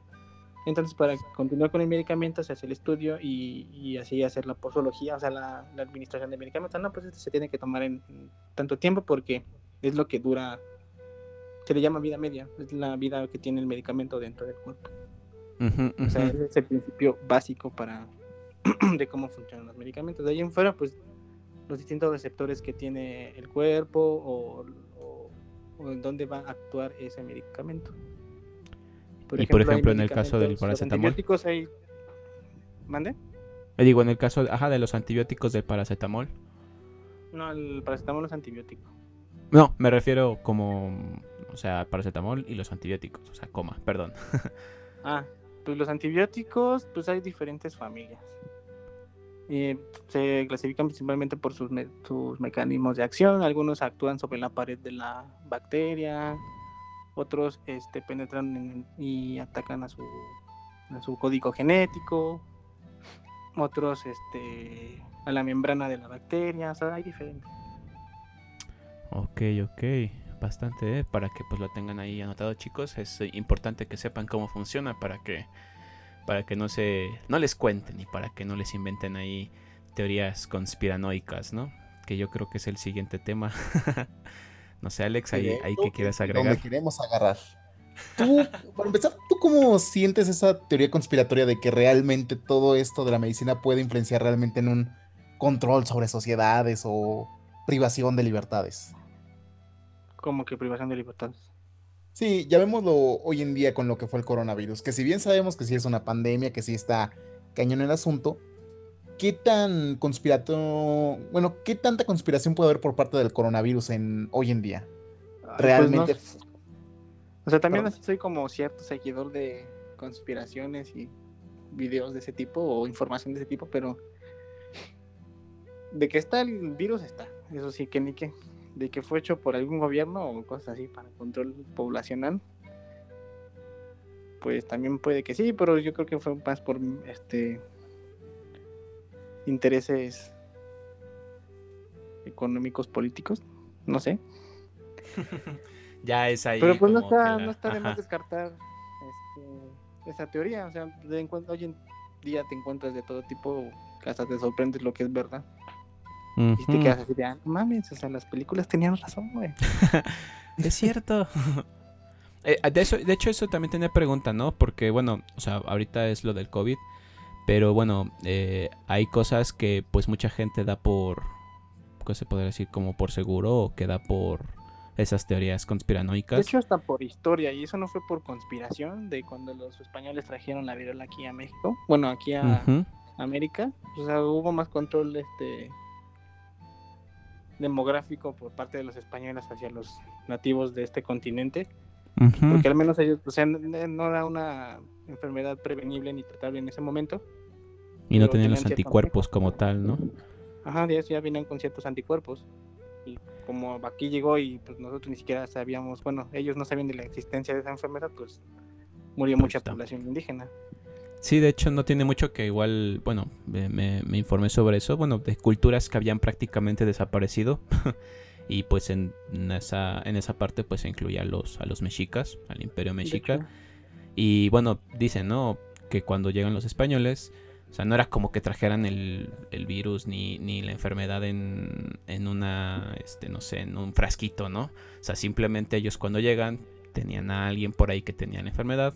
entonces para continuar con el medicamento se hace el estudio y, y así hacer la posología, o sea, la, la administración del medicamento. No, pues esto se tiene que tomar en, en tanto tiempo porque es lo que dura, se le llama vida media, es la vida que tiene el medicamento dentro del cuerpo. O sea, ese es el principio básico para *clears throat* de cómo funcionan los medicamentos. De ahí en fuera, pues los distintos receptores que tiene el cuerpo o, o- o en dónde va a actuar ese medicamento. Y, por ejemplo, en el caso del paracetamol. antibióticos hay... ¿Mande? Eh, Digo, en el caso, ajá, de los antibióticos del paracetamol. No, el paracetamol es antibiótico. No, me refiero como, o sea, paracetamol y los antibióticos, o sea, coma, perdón. *laughs* Ah, pues los antibióticos, pues hay diferentes familias. Eh, se clasifican principalmente por sus, me- sus mecanismos de acción. Algunos actúan sobre la pared de la bacteria, otros este, penetran en- y atacan a su, a su código genético, otros este, a la membrana de la bacteria. O sea, hay diferentes. Ok, ok, bastante, ¿eh? para que pues lo tengan ahí anotado, chicos. Es importante que sepan cómo funciona para que, para que no se, no les cuenten y para que no les inventen ahí teorías conspiranoicas, ¿no? Que yo creo que es el siguiente tema. *laughs* no sé, Alex, ahí, ahí que quieras agregar. Donde queremos agarrar. Tú, para empezar, ¿tú cómo sientes esa teoría conspiratoria de que realmente todo esto de la medicina puede influenciar realmente en un control sobre sociedades o privación de libertades? Como que privación de libertades. Sí, llamémoslo hoy en día con lo que fue el coronavirus, que si bien sabemos que sí es una pandemia, que sí está cañón el asunto, ¿qué tan conspirato, bueno, qué tanta conspiración puede haber por parte del coronavirus en hoy en día? Pues Realmente. no- O sea, también Perdón. soy como cierto seguidor de conspiraciones y videos de ese tipo o información de ese tipo, pero de que está el virus está, eso sí que ni que, de que fue hecho por algún gobierno o cosas así para control poblacional, pues también puede que sí, pero yo creo que fue más por este intereses económicos políticos, no sé. *laughs* ya es ahí. Pero pues no está, la- no está de más ajá. descartar este, esa teoría. O sea, de hoy en día te encuentras de todo tipo, hasta te sorprendes lo que es verdad. Y te quedas así de, ah, no mames, o sea, las películas tenían razón, güey. *laughs* Es cierto. *laughs* Eh, de, eso, de hecho, eso también tenía pregunta, ¿no? Porque, bueno, o sea, ahorita es lo del COVID. Pero bueno, eh, hay cosas que pues mucha gente da por, ¿qué se podría decir? Como por seguro o que da por esas teorías De conspiranoicas. hecho, hasta por historia, y eso no fue por conspiración de cuando los españoles trajeron la viruela aquí a México, bueno, aquí a. América, o sea, hubo más control este demográfico por parte de los españoles hacia los nativos de este continente porque al menos ellos, o sea, no era una enfermedad prevenible ni tratable en ese momento. Y no tenían los anticuerpos como tal, ¿no? Ajá, de eso ya vienen con ciertos anticuerpos. Y como aquí llegó y pues nosotros ni siquiera sabíamos, bueno, ellos no sabían de la existencia de esa enfermedad, pues murió mucha está. población indígena. Sí, de hecho no tiene mucho que igual, bueno, me, me- informé sobre eso, bueno, de culturas que habían prácticamente desaparecido. *laughs* y pues en esa, en esa parte pues se incluía a los, a los mexicas, al imperio mexica. Y bueno, dicen, ¿no? Que cuando llegan los españoles, o sea, no era como que trajeran el, el virus ni, ni la enfermedad en, en una, este, no sé, en un frasquito, ¿no? O sea, simplemente ellos cuando llegan tenían a alguien por ahí que tenía la enfermedad,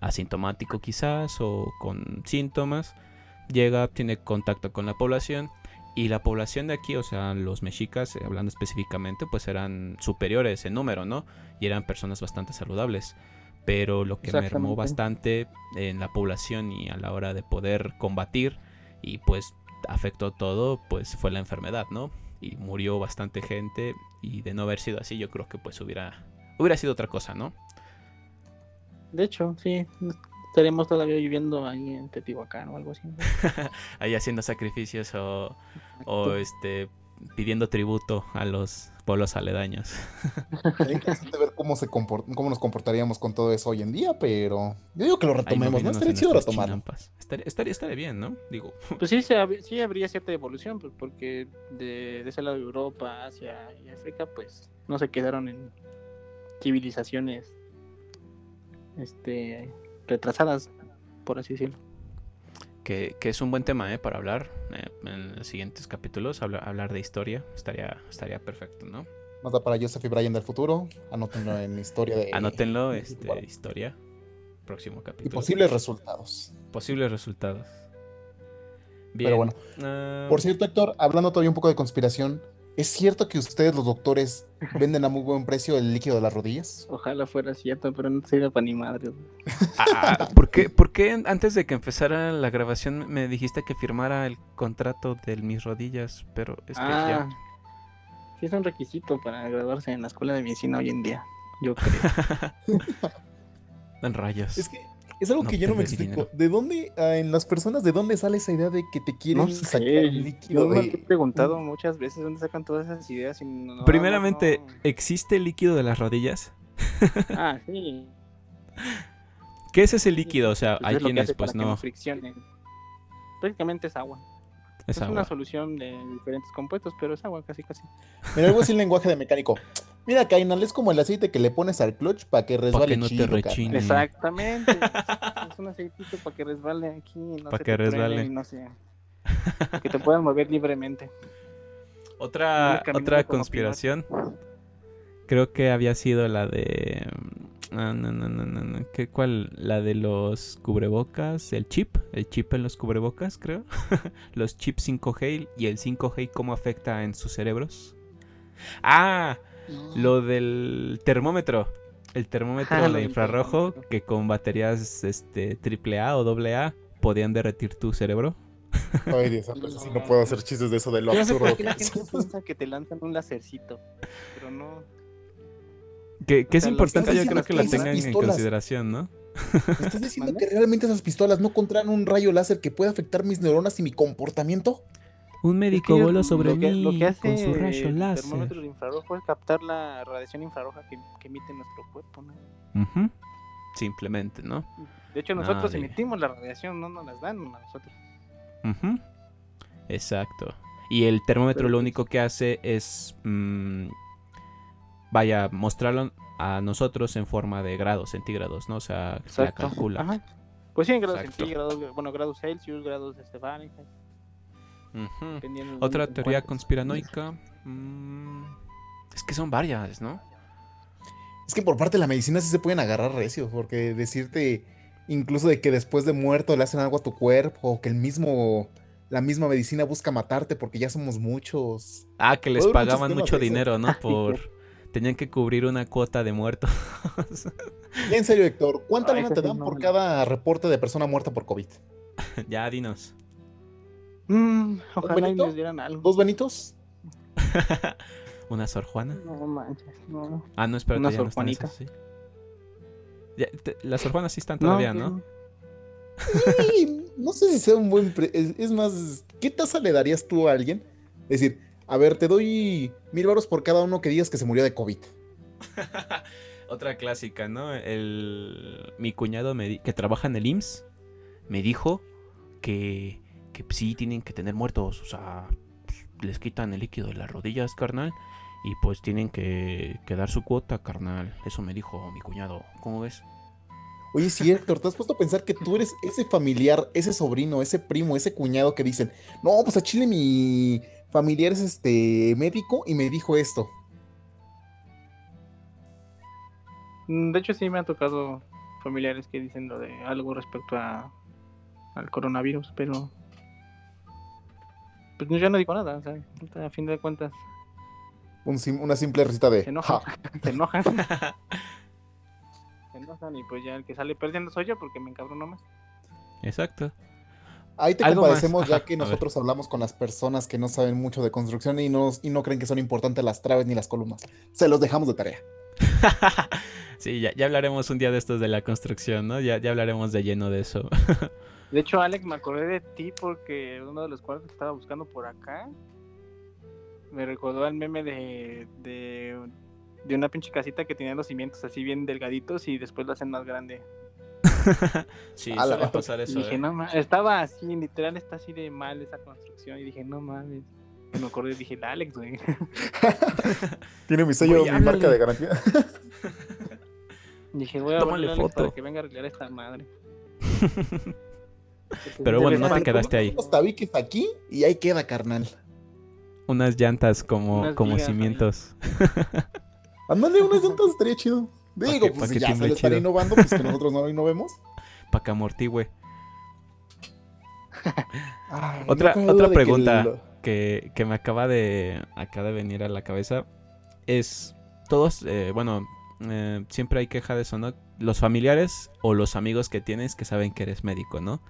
asintomático quizás o con síntomas, llega, tiene contacto con la población y la población de aquí, o sea, los mexicas, eh, hablando específicamente, pues eran superiores en número, ¿no? Y eran personas bastante saludables. Pero lo que mermó bastante en la población y a la hora de poder combatir y pues afectó todo, pues fue la enfermedad, ¿no? Y murió bastante gente y de no haber sido así, yo creo que pues hubiera hubiera sido otra cosa, ¿no? de hecho, sí, estaremos todavía viviendo ahí en Teotihuacán o algo así. ¿no? *laughs* Ahí haciendo sacrificios o, o este pidiendo tributo a los pueblos aledaños. Sería interesante ver cómo, se comport- cómo nos comportaríamos con todo eso hoy en día, pero yo digo que lo retomemos, ¿no? Estaría chido retomarlo. Estaría, estaría, estaría bien, ¿no? Digo, *laughs* Pues sí, sí habría cierta evolución, pues, porque de, de ese lado de Europa, Asia y África, pues no se quedaron en civilizaciones este, retrasadas, por así decirlo. Que, que es un buen tema, ¿eh? Para hablar eh, en los siguientes capítulos, habla- hablar de historia, estaría, estaría perfecto, ¿no? Nota para Joseph y Brian del futuro. Anótenlo en historia de. Anótenlo, de- este, bueno, historia, próximo y capítulo. posibles resultados. Posibles resultados. Bien. Pero bueno. ah, Por cierto, Héctor, hablando todavía un poco de conspiración, ¿es cierto que ustedes, los doctores, *laughs* venden a muy buen precio el líquido de las rodillas? Ojalá fuera cierto, pero no sirve para ni madre. güey. ah, ¿por, qué, por qué antes de que empezara la grabación me dijiste que firmara el contrato de mis rodillas? Pero es que ah, ya. sí es un requisito para graduarse en la escuela de medicina hoy en día, yo *laughs* creo. En rayos. Es que es algo No que yo no me explico. dinero. ¿De dónde, ah, en las personas, de dónde sale esa idea de que te quieren no sacar sé, el líquido yo me de- he preguntado muchas veces dónde sacan todas esas ideas. Y no- no, Primeramente, no. ¿existe líquido de las rodillas? Ah, sí. *laughs* ¿Qué es ese líquido? O sea, Pues hay quienes pues que no. friccionen. Prácticamente es agua. Es Es, una solución de diferentes compuestos, pero es agua casi casi. Mira, algo así el lenguaje de mecánico. Mira, Kainal, es como el aceite que le pones al clutch para que resbale no te chido, carnal. rechine. Exactamente. *laughs* es un aceitito para que resbale aquí. No Pa' se que te resbale. y no sé. Que te puedan mover libremente. Otra, otra conspiración. Creo que había sido la de. Ah, no, no, no, no, no. ¿Qué, ¿Cuál? La de los cubrebocas, el chip, el chip en los cubrebocas, creo. *laughs* los chips 5G y el 5G, ¿cómo afecta en sus cerebros? Ah, lo del termómetro. El termómetro Ah, de infrarrojo termómetro. que con baterías este, AAA o AA podían derretir tu cerebro. *laughs* Ay, Dios sí no puedo hacer chistes de eso de lo Yo no absurdo que la es. gente piensa que te lanzan un lacercito, pero no. Que, que es sea, importante, yo creo que la que esas tengan en consideración, ¿no? ¿Me ¿Estás diciendo que realmente esas pistolas no contraen un rayo láser que puede afectar mis neuronas y mi comportamiento? Un Es médico que voló sobre lo que, mí lo que hace con su rayo el láser. termómetro de infrarrojo es captar la radiación infrarroja que, que emite nuestro cuerpo. ¿no? Simplemente, ¿no? De hecho, nosotros Nadie. emitimos la radiación, no nos las dan a nosotros. Exacto. Y el termómetro Pero, lo pues, único que hace es, mm, vaya, mostrarlo a nosotros en forma de grados centígrados, ¿no? O sea, la calcula. Ajá. Pues sí, en grados Exacto. centígrados, bueno, grados Celsius, grados este, Fahrenheit, Otra de teoría cuántos. conspiranoica. mm, es que son varias, ¿no? Es que por parte de la medicina sí se pueden agarrar recios, porque decirte incluso de que después de muerto le hacen algo a tu cuerpo, o que el mismo, la misma medicina busca matarte porque ya somos muchos. Ah, que les pagaban mucho dinero, ¿no? *laughs* Por... Tenían que cubrir una cuota de muertos. Ya en serio, Héctor, ¿cuánta lana te dan por cada reporte de persona muerta por COVID? *laughs* ya, dinos. Mm, ojalá y les dieran algo. ¿Dos benitos? *laughs* ¿Una Sor Juana? No manches, no. Ah, no, espérate, Una no Juanita. esas, sí. Ya, te- las Sor Juanas sí están todavía, ¿no? Sí, no sé si sea un buen... pre- es, es más, ¿qué tasa le darías tú a alguien? Es decir, a ver, te doy mil baros por cada uno que digas que se murió de COVID. *laughs* Otra clásica, ¿no? El, mi cuñado me que trabaja en el IMSS me dijo que, que sí tienen que tener muertos, o sea, pues, les quitan el líquido de las rodillas, carnal, y pues tienen que, que dar su cuota, carnal. Eso me dijo mi cuñado. ¿Cómo ves? Oye, sí, Héctor, ¿te has puesto a pensar que tú eres ese familiar, ese sobrino, ese primo, ese cuñado que dicen, no, pues a Chile mi familiar es este médico y me dijo esto? Mm, De hecho, sí me han tocado familiares que dicen lo de algo respecto a al coronavirus, pero pues yo no digo nada, o sea, a fin de cuentas Un sim- una simple risita de... se enojan, "Ja". *laughs* se enojan, *laughs* se enojan y pues ya el que sale perdiendo soy yo porque me encabrono más. Exacto. Ahí te compadecemos ya que nosotros hablamos con las personas que no saben mucho de construcción y no, y no creen que son importantes las traves ni las columnas. Se los dejamos de tarea. *laughs* sí, ya, ya hablaremos un día de estos de la construcción, ¿no? Ya, ya hablaremos de lleno de eso. De hecho, Alex, me acordé de ti porque uno de los cuadros que estaba buscando por acá me recordó al meme de, de, de una pinche casita que tenía los cimientos así bien delgaditos y después lo hacen más grande. *laughs* sí, A suele pasar Y eso. dije, ¿eh? no mames, estaba así, literal, está así de mal esa construcción. Y dije, no mames. Y me acordé, dije, el Alex, güey. *laughs* Tiene mi sello, Oye, mi marca de garantía. *laughs* Dije, voy a Tómale hablarle a Alex foto. para que venga a arreglar esta madre. Pero bueno, no te quedaste ahí. Los tabiques aquí y ahí queda, carnal. Unas llantas como, Unas como cimientos. *laughs* Ándale, unas llantas estaría chido. Pa' Digo, que- pues pa' si que ya se lo están innovando, pues que nosotros no lo *laughs* innovemos. Para que amortigüe. *laughs* Ay, Otra- no otra que pregunta. el- que, que me acaba de acaba de venir a la cabeza es todos eh, bueno eh, siempre hay queja de eso no los familiares o los amigos que tienes que saben que eres médico no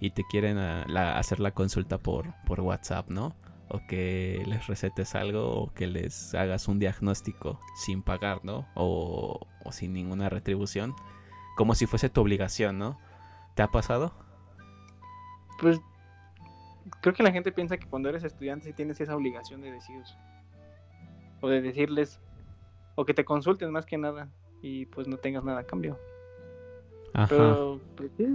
y te quieren ah, la- hacer la consulta por por WhatsApp no o que les recetes algo o que les hagas un diagnóstico sin pagar no o, o sin ninguna retribución. Como si fuese tu obligación no te ha pasado Pues creo que la gente piensa que cuando eres estudiante sí tienes esa obligación de decir o de decirles o que te consulten más que nada y pues no tengas nada a cambio. Ajá. Pero pues, sí,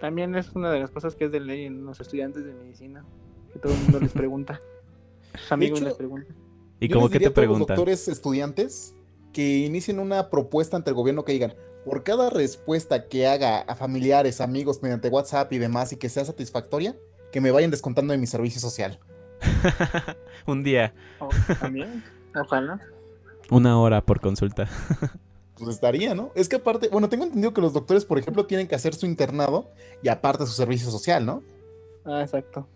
también es una de las cosas que es de ley en los estudiantes de medicina, que todo el mundo les pregunta. *laughs* Sus amigos hecho, les preguntan. y les que te todos los preguntan doctores estudiantes que inicien una propuesta ante el gobierno que digan, por cada respuesta que haga a familiares, amigos mediante WhatsApp y demás y que sea satisfactoria, que me vayan descontando de mi servicio social. *laughs* un día O- también, ojalá. Una hora por consulta. *laughs* pues estaría, ¿no? Es que aparte, bueno, tengo entendido que los doctores, por ejemplo, tienen que hacer su internado y aparte su servicio social, ¿no? Ah, exacto.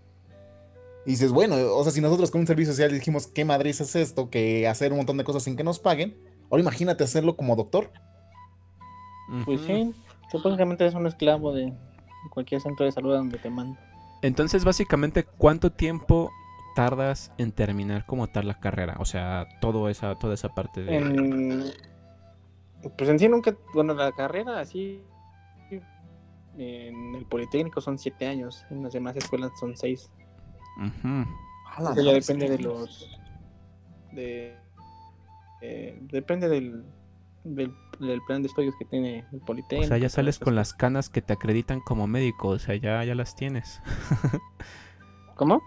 Y dices, bueno, o sea, si nosotros con un servicio social dijimos, ¿qué madre es esto? Que hacer un montón de cosas sin que nos paguen. Ahora imagínate hacerlo como doctor. Pues sí, tú prácticamente eres un esclavo de cualquier centro de salud donde te mandan. Entonces, básicamente, ¿cuánto tiempo tardas en terminar como tal la carrera? O sea, todo esa, toda esa parte de... En, pues en sí nunca, bueno, la carrera así en el Politécnico son siete años, en las demás escuelas son seis. Ujú. Eso ya depende de los, de, eh, depende del, del, del plan de estudios que tiene el O Politécnico. sea, ya sales con las canas que te acreditan como médico, o sea, ya, ya las tienes. *laughs* ¿Cómo?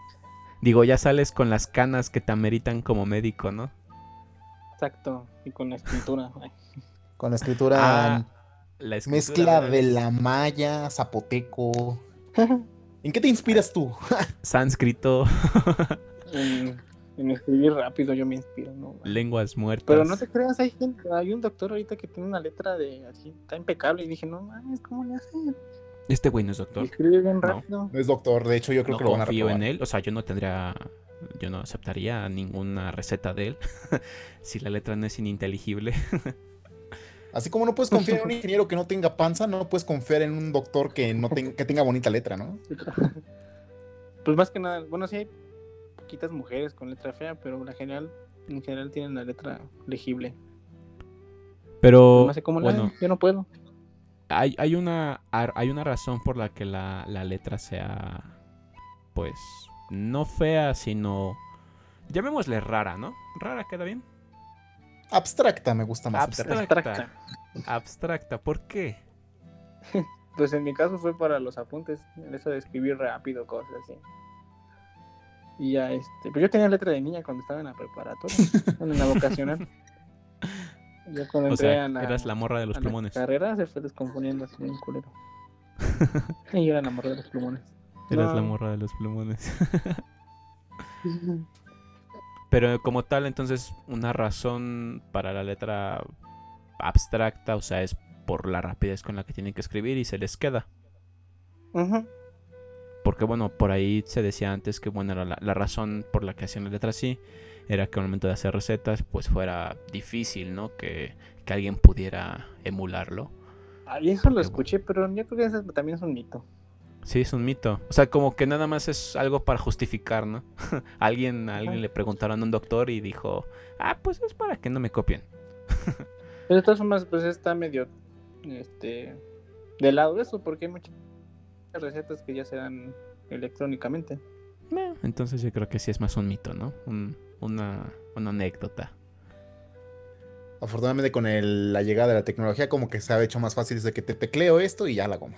Digo, ya sales con las canas que te ameritan como médico, ¿no? Exacto, y con la escritura. *laughs* Con la escritura Ah, la escritura, mezcla de la maya, zapoteco. *laughs* ¿En qué te inspiras tú? *laughs* Sánscrito, en, en escribir rápido yo me inspiro, ¿no? lenguas muertas. Pero no te creas, hay gente, hay un doctor ahorita que tiene una letra de así, está impecable y dije, no mames, ¿cómo le hace? Este güey no es doctor. Escribe bien rápido. No es doctor, de hecho yo creo no que lo van a confío en él. O sea, yo no tendría. Yo no aceptaría ninguna receta de él. *laughs* si la letra no es ininteligible. Así como no puedes confiar en un *laughs* ingeniero que no tenga panza, no puedes confiar en un doctor que no ten- que tenga bonita letra, ¿no? *laughs* Pues más que nada, bueno, sí hay poquitas mujeres con letra fea, pero la general, en general tienen la letra legible. Pero. No sé cómo bueno, yo no puedo. hay, hay una. Hay una razón por la que la, la letra sea. Pues. No fea, sino. Llamémosle rara, ¿no? Rara queda bien. Abstracta me gusta más. Abstracta. Abstracta. Abstracta. ¿Por qué? *laughs* Pues en mi caso fue para los apuntes, eso de escribir rápido, cosas así. Y ya, este, pues yo tenía letra de niña cuando estaba en la preparatoria, *laughs* en la vocacional. Cuando O entré sea, a la, eras la morra de los plumones. carrera se fue descomponiendo así bien culero. *laughs* y yo era la morra de los plumones. Eras la morra de los plumones. Pero como tal, entonces, una razón para la letra abstracta, o sea, es por la rapidez con la que tienen que escribir y se les queda. Porque bueno, por ahí se decía antes que bueno, la, la razón por la que hacían la letra así era que al momento de hacer recetas pues fuera difícil, ¿no? Que, que alguien pudiera emularlo. Ah, y eso lo escuché, pero yo creo que eso también es un mito. Sí, es un mito. O sea, como que nada más es algo para justificar, ¿no? *laughs* alguien, a alguien le preguntaron a un doctor y dijo, ah, pues es para que no me copien. *laughs* Pero de todas formas, pues está medio este de lado eso, porque hay muchas recetas que ya se dan electrónicamente. Eh, Entonces yo creo que sí es más un mito, ¿no? Un- una, una anécdota. Afortunadamente con el- la llegada de la tecnología como que se ha hecho más fácil desde que te tecleo esto y ya la goma.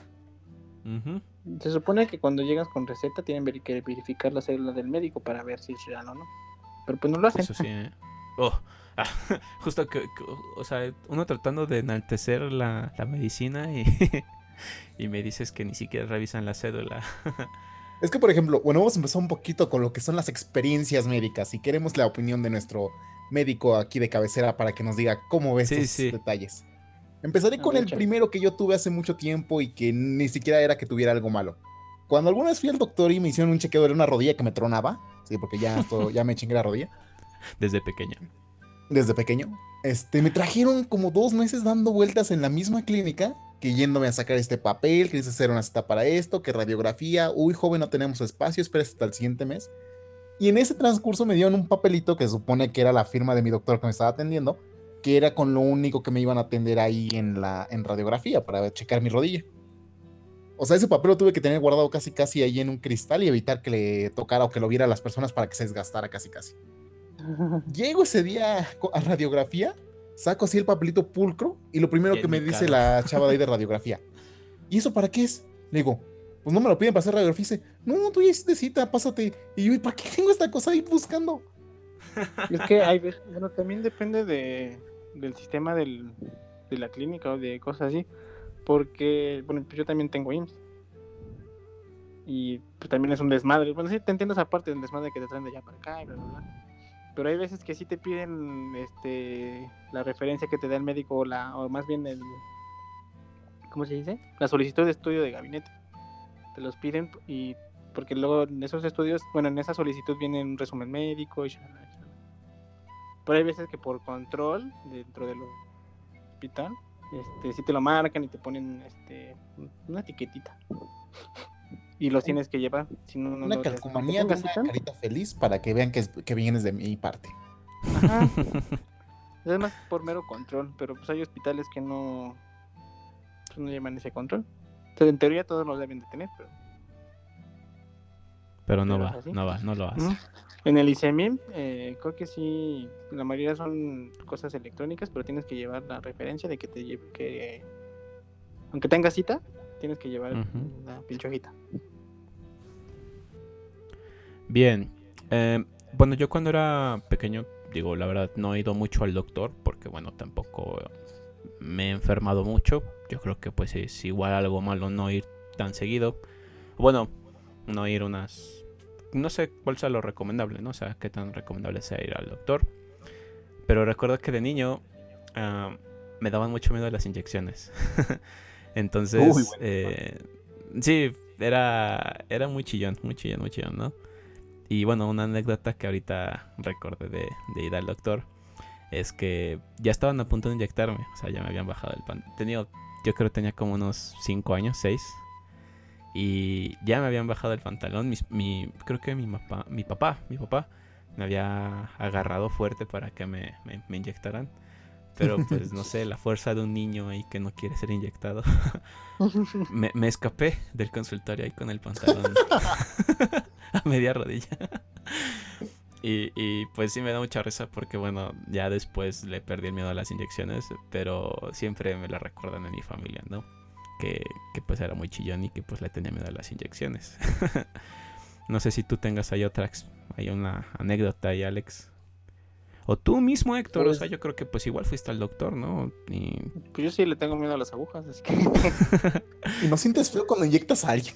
Ujú. Se supone que cuando llegas con receta tienen que verificar la cédula del médico para ver si es real o no. Pero pues no lo hacen. Eso sí, ¿eh? Oh, *laughs* ah, justo que, que- o sea, uno tratando de enaltecer la, la medicina y, *laughs* y me dices que ni siquiera revisan la cédula. *laughs* Es que, por ejemplo, bueno, vamos a empezar un poquito con lo que son las experiencias médicas y queremos la opinión de nuestro médico aquí de cabecera para que nos diga cómo ves Sí, estos sí. detalles. Empezaré A con el primero que yo tuve hace mucho tiempo y que ni siquiera era que tuviera algo malo. Cuando alguna vez fui al doctor y me hicieron un chequeo de una rodilla que me tronaba, sí, porque ya, esto, ya me chingué la rodilla *laughs* Desde pequeña. desde pequeño. Este, me trajeron como dos meses dando vueltas en la misma clínica, que yéndome a sacar este papel, que dice hacer una cita para esto, que radiografía, uy, joven, no tenemos espacio, espera hasta el siguiente mes. Y en ese transcurso me dieron un papelito que supone que era la firma de mi doctor que me estaba atendiendo, que era con lo único que me iban a atender ahí en la en radiografía para checar mi rodilla. O sea, ese papel lo tuve que tener guardado casi casi ahí en un cristal y evitar que le tocara o que lo viera a las personas para que se desgastara casi casi. *laughs* Llego ese día a radiografía, saco así el papelito pulcro y lo primero Bien que me dice la *laughs* chava de ahí de radiografía. ¿Y eso para qué es? Le digo, pues no me lo piden para hacer radiografía. Y dice, no, tú ya hiciste cita, pásate. Y yo, ¿y para qué tengo esta cosa ahí buscando? *laughs* Es que hay veces, bueno, también depende de, del sistema del, de la clínica o de cosas así. Porque, bueno, pues yo también tengo IMSS. Y pues también es un desmadre. Bueno, sí, te entiendo esa parte del desmadre que te traen de allá para acá y bla, bla, bla. Pero hay veces que sí te piden este la referencia que te da el médico o la o más bien el ¿cómo se dice? La solicitud de estudio de gabinete. Te los piden y porque luego en esos estudios, bueno, en esa solicitud viene un resumen médico y. Pero hay veces que por control dentro del hospital, este, sí te lo marcan y te ponen este, una etiquetita. Y los tienes que llevar. Si no, no Una calcomanía de una carita feliz para que vean que, es- que vienes de mi parte. Ajá. *laughs* Es más por mero control, pero pues hay hospitales que no, pues, no llevan ese control. Entonces, en teoría todos los deben de tener, pero Pero no Pero va, no va, no lo hace. En el ICEMIM, eh, creo que sí, la mayoría son cosas electrónicas, pero tienes que llevar la referencia de que te lleve, que aunque tengas cita, tienes que llevar Ujú. la pinche hojita. Bien. eh, bueno, yo cuando era pequeño, digo, la verdad, no he ido mucho al doctor porque, bueno, tampoco me he enfermado mucho. Yo creo que pues es igual algo malo no ir tan seguido. Bueno, no ir unas... No sé cuál sea lo recomendable, ¿no? O sea, qué tan recomendable sea ir al doctor. Pero recuerdo que de niño ah, me daban mucho miedo las inyecciones. *laughs* Entonces, Uy, bueno. eh, sí, era, era muy chillón, muy chillón, muy chillón, ¿no? Y bueno, una anécdota que ahorita recordé de, de ir al doctor es que ya estaban a punto de inyectarme. O sea, ya me habían bajado el pan. Tenía, yo creo que tenía como unos 5 años, 6. Y ya me habían bajado el pantalón. Mis- mi, creo que mi, papá, mi papá, mi papá, me había agarrado fuerte para que me, me- me inyectaran. Pero *laughs* pues no sé, la fuerza de un niño ahí que no quiere ser inyectado. *laughs* me, me escapé del consultorio ahí con el pantalón *laughs* a media rodilla. Y, y, pues sí me da mucha risa porque bueno, ya después le perdí el miedo a las inyecciones, pero siempre me la recuerdan en mi familia, ¿no? Que, que pues era muy chillón y que pues le tenía miedo a las inyecciones. *laughs* no sé si tú tengas ahí otra, hay una anécdota ahí, Alex. O tú mismo, Héctor, o Pues- sea, yo creo que pues igual fuiste al doctor, ¿no? Y Pues yo sí le tengo miedo a las agujas, así que *laughs* ¿Y no sientes feo cuando inyectas a alguien?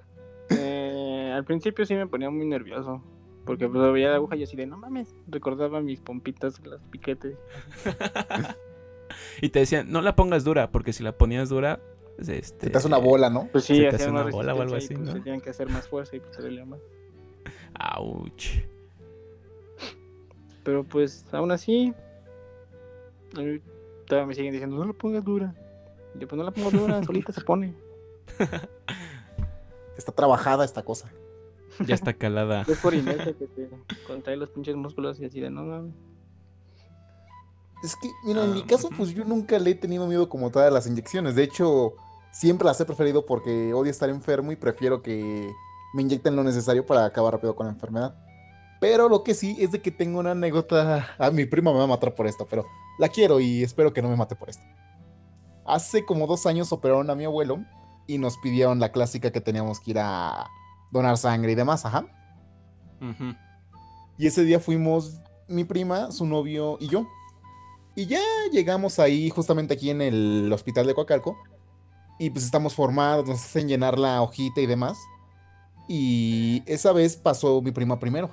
*laughs* eh, al principio sí me ponía muy nervioso. Porque pues, veía la aguja y así de no mames, recordaba mis pompitas, las piquetes. Y te decían, no la pongas dura, porque si la ponías dura, este... Se te hace una bola, ¿no? Pues Se sí, te hace hacían una bola o algo así, pues, ¿no? tenían que hacer más fuerza y pues se dolía más. Ouch. Pero pues aún así, todavía me siguen diciendo, no la pongas dura. Y yo, pues no la pongo dura, *laughs* solita se pone. Está trabajada esta cosa. Ya está calada. Es por inercia que te contrae los pinches músculos y así de no mames. Es que, mira, en Ah, mi caso, ujú. pues yo nunca le he tenido miedo como tal a las inyecciones. De hecho, siempre las he preferido porque odio estar enfermo y prefiero que me inyecten lo necesario para acabar rápido con la enfermedad. Pero lo que sí es de que tengo una anécdota. A mi prima me va a matar por esto, pero la quiero y espero que no me mate por esto. Hace como dos años operaron a mi abuelo y nos pidieron la clásica que teníamos que ir a donar sangre y demás, ajá. Y ese día fuimos mi prima, su novio y yo. Y ya llegamos ahí, justamente aquí en el hospital de Coacalco. Y pues estamos formados, nos hacen llenar la hojita y demás. Y esa vez pasó mi prima primero,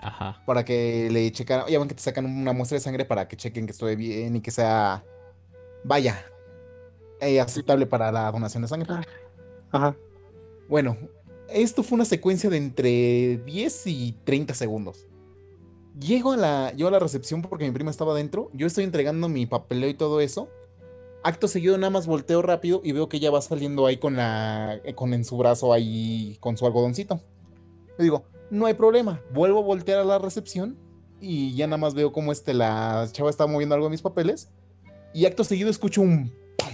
Ajá. para que le checaran. Ya ven que te sacan una muestra de sangre para que chequen que estoy bien y que sea, vaya, eh, aceptable para la donación de sangre. Ajá. Bueno, esto fue una secuencia de entre 10 y 30 segundos. Llego a la, llego a la recepción porque mi prima estaba adentro. Yo estoy entregando mi papeleo y todo eso. Acto seguido, nada más volteo rápido y veo que ella va saliendo ahí con la. eh, con en su brazo ahí con su algodoncito. Le digo, no hay problema. Vuelvo a voltear a la recepción y ya nada más veo cómo este, la chava está moviendo algo de mis papeles. Y acto seguido escucho un. ¡pum!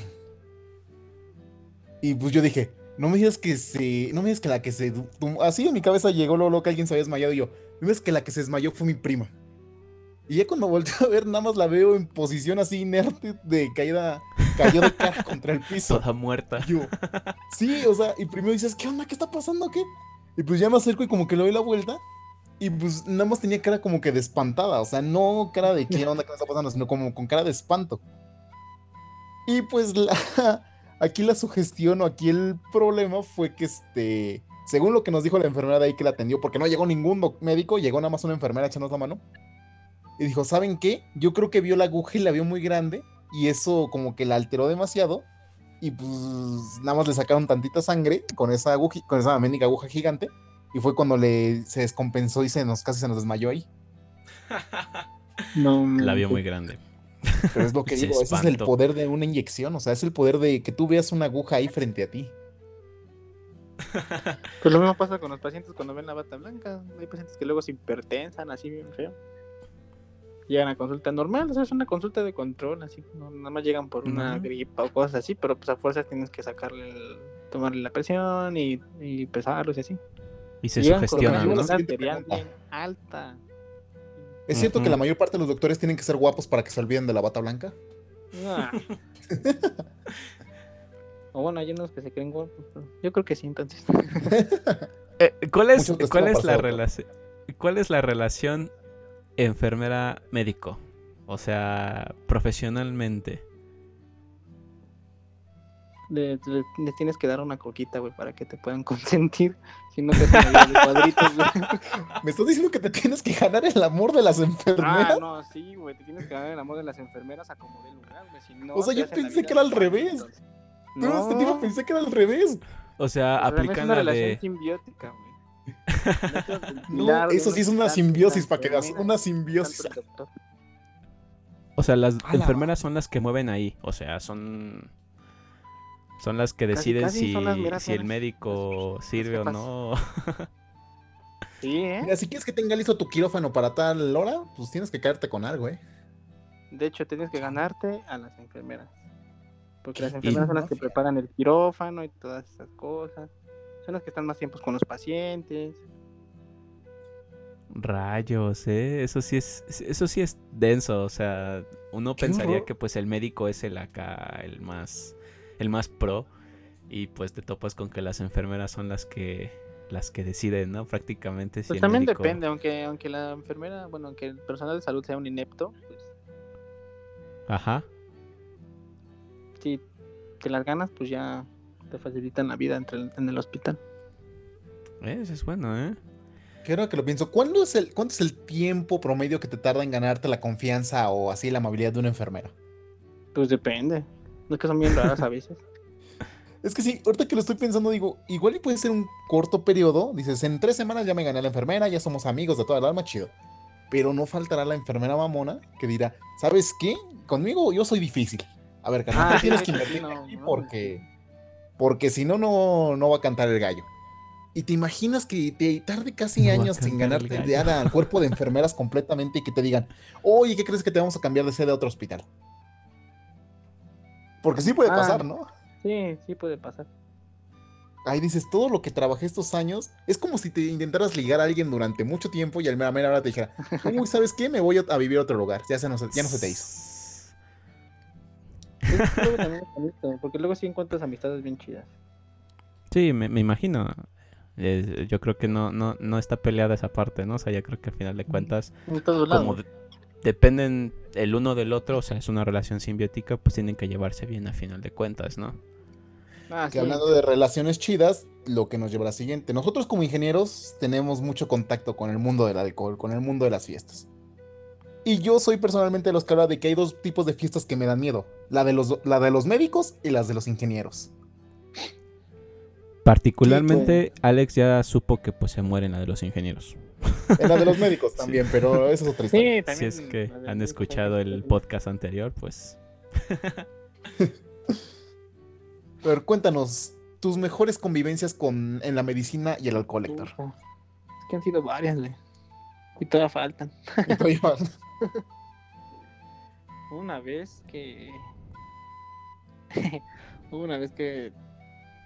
Y pues yo dije, no me digas que se. No me digas que la que se. Así en mi cabeza llegó lo que alguien se había desmayado y yo. No me digas que la que se desmayó fue mi prima. Y ya cuando volteo a ver, nada más la veo en posición así inerte de caída. Cayó de cara *laughs* contra el piso. Toda muerta. Yo, sí, o sea, y primero dices, ¿qué onda? ¿Qué está pasando? ¿Qué? Y pues ya me acerco y como que le doy la vuelta. Y pues nada más tenía cara como que de espantada. O sea, no cara de qué onda, qué me está pasando, sino como con cara de espanto. Y pues la- *laughs* aquí la sugestión o aquí el problema fue que este. Según lo que nos dijo la enfermera de ahí que la atendió, porque no llegó ningún médico, llegó nada más una enfermera echándonos la mano. Y dijo, ¿saben qué? Yo creo que vio la aguja y la vio muy grande y eso como que la alteró demasiado y pues nada más le sacaron tantita sangre con esa aguja, con esa mendiga aguja gigante y fue cuando le se descompensó y se nos casi se nos desmayó ahí. *laughs* No, La vio muy grande. Pero es lo que *laughs* digo, ese es el poder de una inyección, o sea, es el poder de que tú veas una aguja ahí frente a ti. Pues lo mismo pasa con los pacientes cuando ven la bata blanca. Hay pacientes que luego se hipertensan así bien feo. Llegan a consulta normal, o sea, es una consulta de control, así, no, nada más llegan por una gripa o cosas así, pero pues a fuerzas tienes que sacarle el, tomarle la presión y, y pesarlos y así. Y se Llegan con sugestionan, arterial bien alta. ¿Es cierto que la mayor parte de los doctores tienen que ser guapos para que se olviden de la bata blanca? Ah. *laughs* o bueno, hay unos que se creen guapos, pero yo creo que sí, entonces. *laughs* Eh, ¿Cuál es, cuál es la relación? ¿Cuál es la relación enfermera-médico? O sea, profesionalmente. Le, le- le tienes que dar una coquita, güey, para que te puedan *laughs* consentir. Si no te cuadritos, güey. *laughs* ¿Me estás diciendo que te tienes que ganar el amor de las Ah, enfermeras? no, sí, güey. Te tienes que dar el amor de las enfermeras a como de lugar, güey. Si no, O sea, yo pensé que era al revés. No, No, este tipo pensé que era al revés. O sea, aplican es una la relación de. simbiótica, güey. *laughs* No, eso sí es una simbiosis, para que veas, una simbiosis. O sea, las enfermeras son las que mueven ahí. O sea, son. Son las que deciden casi si, el médico Las- sirve o no. *laughs* Sí, ¿eh? Mira, si quieres que tenga listo tu quirófano para tal hora, pues tienes que caerte con algo, ¿eh? De hecho, tienes que ganarte a las enfermeras. Porque las ¿Qué enfermeras son las que preparan el quirófano y todas esas cosas. Son las que están más tiempos con los pacientes. Rayos, eh. Eso sí es. Eso sí es denso. O sea, uno pensaría que pues el médico es el acá, el más. el más pro. Y pues te topas con que las enfermeras son las que. las que deciden, ¿no? Prácticamente si Pues el también médico- depende, aunque aunque la enfermera, bueno, aunque el personal de salud sea un inepto, pues Ajá. si te las ganas, pues ya te facilitan la vida entre el- en el hospital. Eh, Eso es bueno, ¿eh? Que ahora que lo pienso, ¿cuándo es el, ¿cuánto es el tiempo promedio que te tarda en ganarte la confianza o así la amabilidad de una enfermera? Pues depende. No es que son bien raras a veces. *laughs* Es que sí, ahorita que lo estoy pensando, digo, igual y puede ser un corto periodo. Dices, en tres semanas ya me gané a la enfermera, ya somos amigos de toda el alma, chido. Pero no faltará la enfermera mamona que dirá, ¿sabes qué? Conmigo yo soy difícil. A ver, carnal, Ah, tienes que invertir no, aquí no, porque, porque si no, no, no va a cantar el gallo. Y te imaginas que te tarde casi No años sin ganarte de al cuerpo de *laughs* enfermeras completamente y que te digan, oye, ¿qué crees que te vamos a cambiar de sede a otro hospital? Porque sí puede Ah. pasar, ¿no? Sí, sí puede pasar. Ahí dices, todo lo que trabajé estos años, es como si te intentaras ligar a alguien durante mucho tiempo y al mera mera hora te dijera, uy, ¿sabes qué? Me voy a, vivir a otro lugar, ya, se no, se- ya no se te hizo. *laughs* Es que luego también es bonito, porque luego sí encuentras amistades bien chidas. Sí, me, me imagino. Eh, yo creo que no, no, no está peleada esa parte, ¿no? O sea, yo creo que al final de cuentas, como de- dependen el uno del otro, o sea, es una relación simbiótica, pues tienen que llevarse bien a final de cuentas, ¿no? Ah, Que sí. hablando de relaciones chidas, lo que nos lleva a la siguiente. Nosotros como ingenieros tenemos mucho contacto con el mundo del alcohol, con el mundo de las fiestas. Y yo soy personalmente de los que habla de que hay dos tipos de fiestas que me dan miedo. La de los, la de los médicos y las de los ingenieros. Particularmente, Alex ya supo que pues se muere en la de los ingenieros. En la de los médicos *laughs* también, pero eso es otra historia. Sí, Si es que han escuchado el podcast anterior, pues *laughs* Pero cuéntanos, tus mejores convivencias con, en la medicina y el alcohol, Héctor. Es que han sido varias, güey. Y todavía faltan. Y tú, Iván. *laughs* Una vez que. *laughs* Una vez que.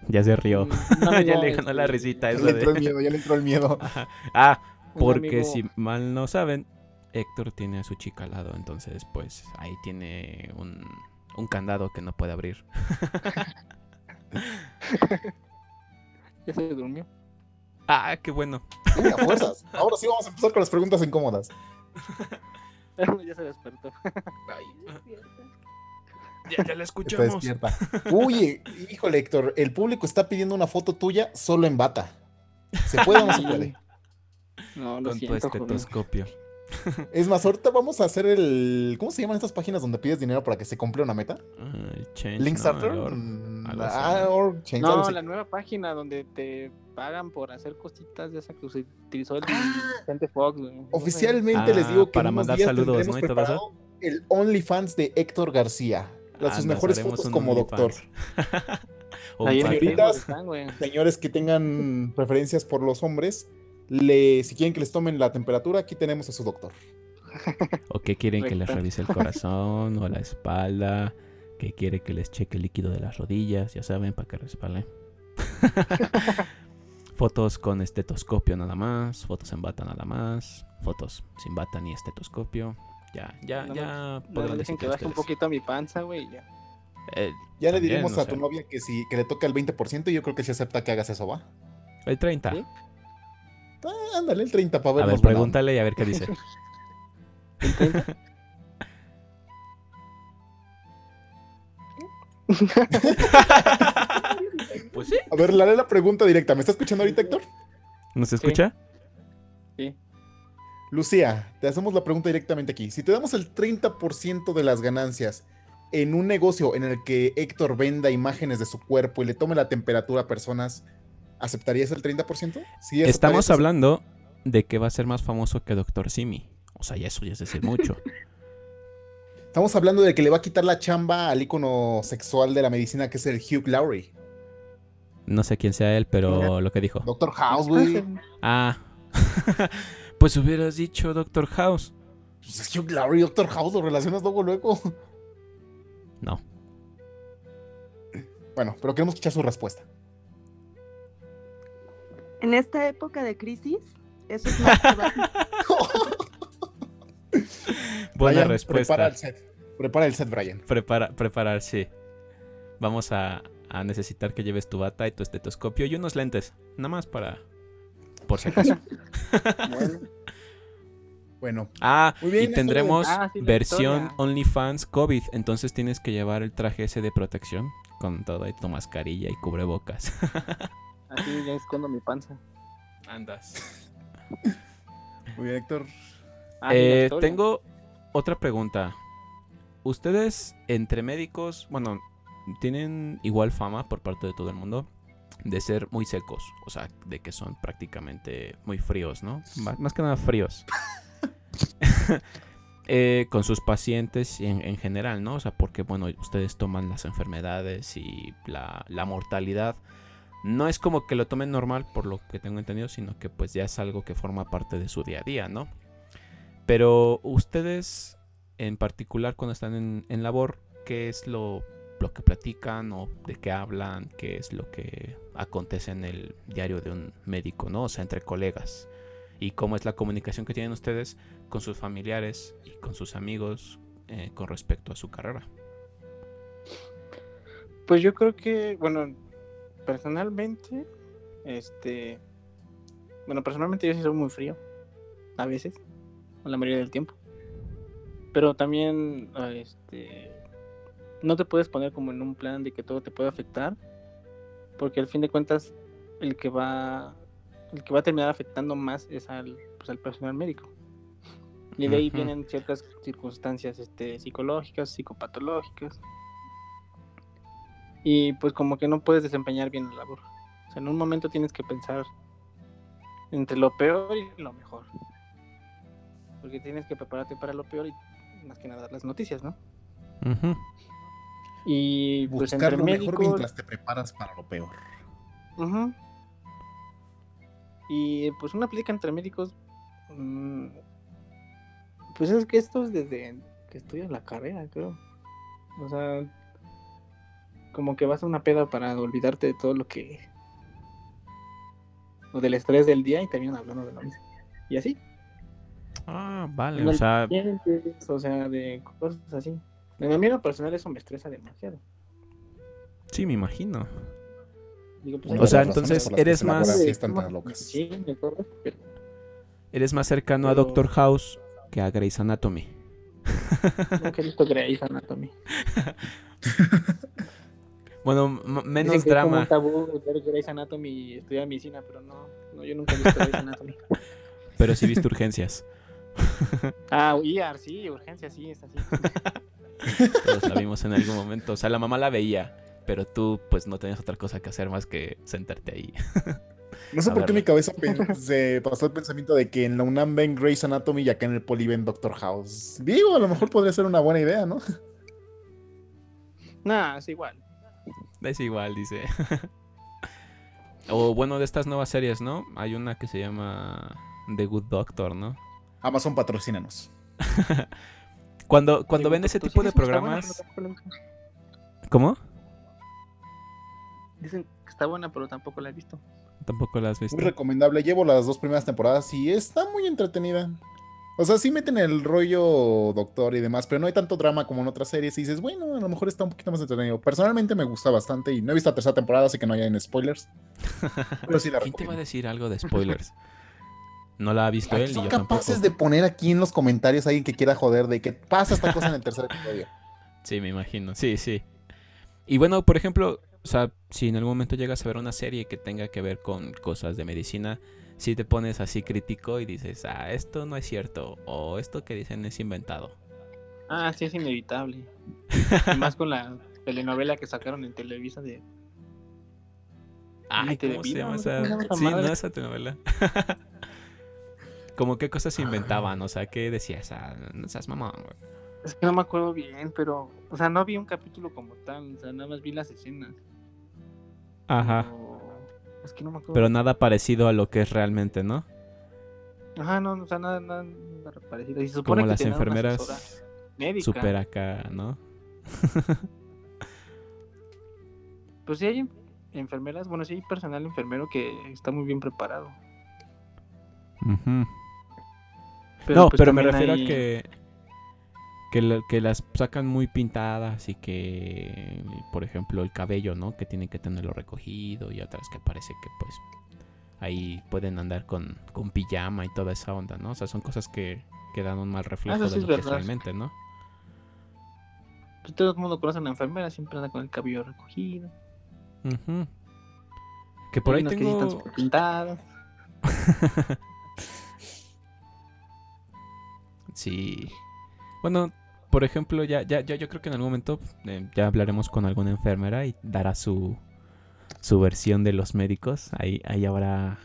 ya se rió. *laughs* un ya le ganó la este, risita Ya eso le entró el miedo, ya le entró el miedo. Ajá. Ah, porque amigo- si mal no saben, Héctor tiene a su chica al lado, entonces pues ahí tiene un, un candado que no puede abrir. Ya se durmió. Ah, qué bueno. Uy, a fuerzas. Ahora sí vamos a empezar con las preguntas incómodas. Ya se despertó. Ya, ya la despierta. Uy, híjole, Héctor, el público está pidiendo una foto tuya solo en bata. ¿Se puede o no se puede? *laughs* No, lo Con tu siento, estetoscopio. Es más, ahorita vamos a hacer el. ¿Cómo se llaman estas páginas donde pides dinero para que se cumpla una meta? El change, ¿Linkstarter? ¿no? Ah, or algo No, la nueva página donde te pagan por hacer cositas de esa que se utilizó el Ah. Vicente Fox. Oficialmente les Ah, digo que para unos mandar días saludos, tendremos ¿no? Y todo eso. preparado el OnlyFans de Héctor García. Las sus mejores fotos como doctor. *laughs* Güey. Señores que tengan preferencias por los hombres, le, si quieren que les tomen la temperatura, aquí tenemos a su doctor. ¿O qué quieren que les revise el corazón o la espalda? ¿Qué quiere que les cheque el líquido de las rodillas? Ya saben, para que respalen. *laughs* fotos con estetoscopio nada más, fotos en bata nada más, fotos sin bata ni estetoscopio. Ya, ya, No ya No, podrán dicen decir que baje un poquito mi panza, güey, ya. Eh, Ya le diremos a tu sea. novia que si que le toca el 20% y yo creo que si acepta que hagas eso, ¿va? el 30. ¿Sí? Ah, ándale, el 30 para A ver. ver, pregúntale y a ver qué dice. *laughs* *laughs* pues sí. A ver, le haré la pregunta directa. ¿Me está escuchando ahorita, Héctor? ¿Nos escucha? Sí. Lucía, te hacemos la pregunta directamente aquí. Si te damos el 30% de las ganancias en un negocio en el que Héctor venda imágenes de su cuerpo y le tome la temperatura a personas, ¿aceptarías el 30%? Sí, Estamos hablando de que va a ser más famoso que Doctor Simi. O sea, ya eso ya es decir mucho. *laughs* Estamos hablando de que le va a quitar la chamba al ícono sexual de la medicina que es el Hugh Laurie. No sé quién sea él, pero lo que dijo. Doctor House, güey. Ah. *laughs* pues hubieras dicho Doctor House. Pues es Hugh Laurie, Doctor House, lo relacionas luego, luego. No. Bueno, pero queremos escuchar su respuesta. En esta época de crisis, eso es más. *laughs* Buena Brian, respuesta. Prepara el set. Prepara el set, Brian. Prepara, preparar, sí. Vamos a, a necesitar que lleves tu bata y tu estetoscopio y unos lentes. Nada más para. Por si acaso. *laughs* Bueno, Bueno, Ah, Muy bien, y tendremos de- Ah, sí, versión. OnlyFans COVID. Entonces tienes que llevar el traje ese de protección con todo y tu mascarilla y cubrebocas. así ya escondo mi panza. Andas. muy bien, Héctor. Ah, Eh, tengo otra pregunta. Ustedes, entre médicos, bueno, tienen igual fama por parte de todo el mundo de ser muy secos, o sea, de que son prácticamente muy fríos, ¿no? Más que nada fríos. *laughs* Eh, con sus pacientes y en, en general, ¿no? O sea, porque, bueno, ustedes toman las enfermedades y la, la mortalidad. No es como que lo tomen normal, por lo que tengo entendido, sino que pues ya es algo que forma parte de su día a día, ¿no? Pero ustedes, en particular, cuando están en, en labor, ¿qué es lo, lo que platican o de qué hablan? ¿Qué es lo que acontece en el diario de un médico, ¿no? O sea, entre colegas. ¿Y cómo es la comunicación que tienen ustedes con sus familiares y con sus amigos eh, con respecto a su carrera? Pues yo creo que, bueno, personalmente, este, bueno, personalmente yo sí soy muy frío, a veces, la mayoría del tiempo. Pero también, este, no te puedes poner como en un plan de que todo te puede afectar, porque al fin de cuentas, el que va, el que va a terminar afectando más es al, pues, al personal médico. Y de ahí vienen ciertas circunstancias este, psicológicas, psicopatológicas. Y pues como que no puedes desempeñar bien la labor. O sea, en un momento tienes que pensar entre lo peor y lo mejor. Porque tienes que prepararte para lo peor y más que nada dar las noticias, ¿no? Ujú. Y pues Buscar entre lo mejor mientras te preparas para lo peor. Ujú. Y pues una plática entre médicos, mm, pues es que esto es desde que estudias la carrera, creo. O sea, como que vas a una peda para olvidarte de todo lo que... o del estrés del día y terminan hablando de lo mismo. Y así. Ah, vale. O sea, o sea, de cosas así. En mi lo personal eso me estresa demasiado. sí, me imagino. Digo, pues, O sea, entonces eres más- Sí, así están tan como- locas. Sí, me corre, pero Eres más cercano a Pero- Doctor House que a Grey's Anatomy. *laughs* nunca he visto Grey's Anatomy. *laughs* Bueno, menos Dicen que es como drama. un tabú ver Grey's Anatomy y estudiar medicina, pero no, no yo nunca he visto Grey's Anatomy. *laughs* Pero sí viste urgencias. *laughs* Ah, ER, sí, urgencia, sí, es así. Todos la vimos en algún momento. O sea, la mamá la veía, pero tú pues no tenías otra cosa que hacer más que sentarte ahí. *laughs* No sé A por qué mi cabeza se pasó el pensamiento de que en la UNAM ven Grey's Anatomy y acá en el Poli ven Doctor House. Digo, a lo mejor podría ser una buena idea, ¿no? *laughs* Nah, es igual. Es igual, dice. o bueno, de estas nuevas series, ¿no? Hay una que se llama The Good Doctor, ¿no? Amazon patrocínanos. *laughs* Cuando, cuando ven ese tipo de programas... la. ¿Cómo? Dicen que está buena, pero tampoco la he visto. Tampoco las has visto. Muy recomendable. Llevo las dos primeras temporadas y está muy entretenida. O sea, sí meten el rollo doctor y demás, pero no hay tanto drama como en otras series. Y dices, bueno, a lo mejor está un poquito más entretenido. Personalmente me gusta bastante y no he visto la tercera temporada, así que no hay en spoilers. *laughs* Pero sí la ¿Quién te va a decir algo de spoilers? *laughs* No la ha visto él y son yo capaces tampoco. de poner aquí en los comentarios a alguien que quiera joder de que pasa esta cosa en el tercer episodio. Sí, me imagino. Sí, sí. Y bueno, por ejemplo, o sea, si en algún momento llegas a ver una serie que tenga que ver con cosas de medicina, si te pones así crítico y dices, ah, esto no es cierto, o esto que dicen es inventado. Ah, sí, es inevitable. Y *laughs* más con la telenovela que sacaron en Televisa de. Ay, ¿cómo se llama esa? Sí, no, esa telenovela. *laughs* Como qué cosas se inventaban, o sea, ¿qué decías? Ah, no seas mamón, güey. Es que no me acuerdo bien, pero. O sea, no vi un capítulo como tal. O sea, nada más vi las escenas. Ajá. pero- Es que no me acuerdo. Pero nada parecido a lo que es realmente, ¿no? Ajá, no, o sea, nada, nada, nada parecido. Y se supone Como que las enfermeras médica. super acá, ¿no? *laughs* Pues sí hay en- enfermeras, bueno, sí hay personal enfermero que está muy bien preparado. Ujú. Pero no, pues pero me refiero hay- a que que, la- que las sacan muy pintadas y que, por ejemplo, el cabello, ¿no? Que tienen que tenerlo recogido y otras que parece que pues ahí pueden andar con, con pijama y toda esa onda, ¿no? O sea, son cosas que, que dan un mal reflejo eso sí de es lo que es realmente, ¿no? Pues todo el mundo conoce a una enfermera, siempre anda con el cabello recogido. Que por Hay ahí unas que sí están tengo... pintadas. *laughs* Sí. Bueno, por ejemplo, ya, ya, ya yo creo que en algún momento eh, ya hablaremos con alguna enfermera y dará su, su versión de los médicos. Ahí, ahí habrá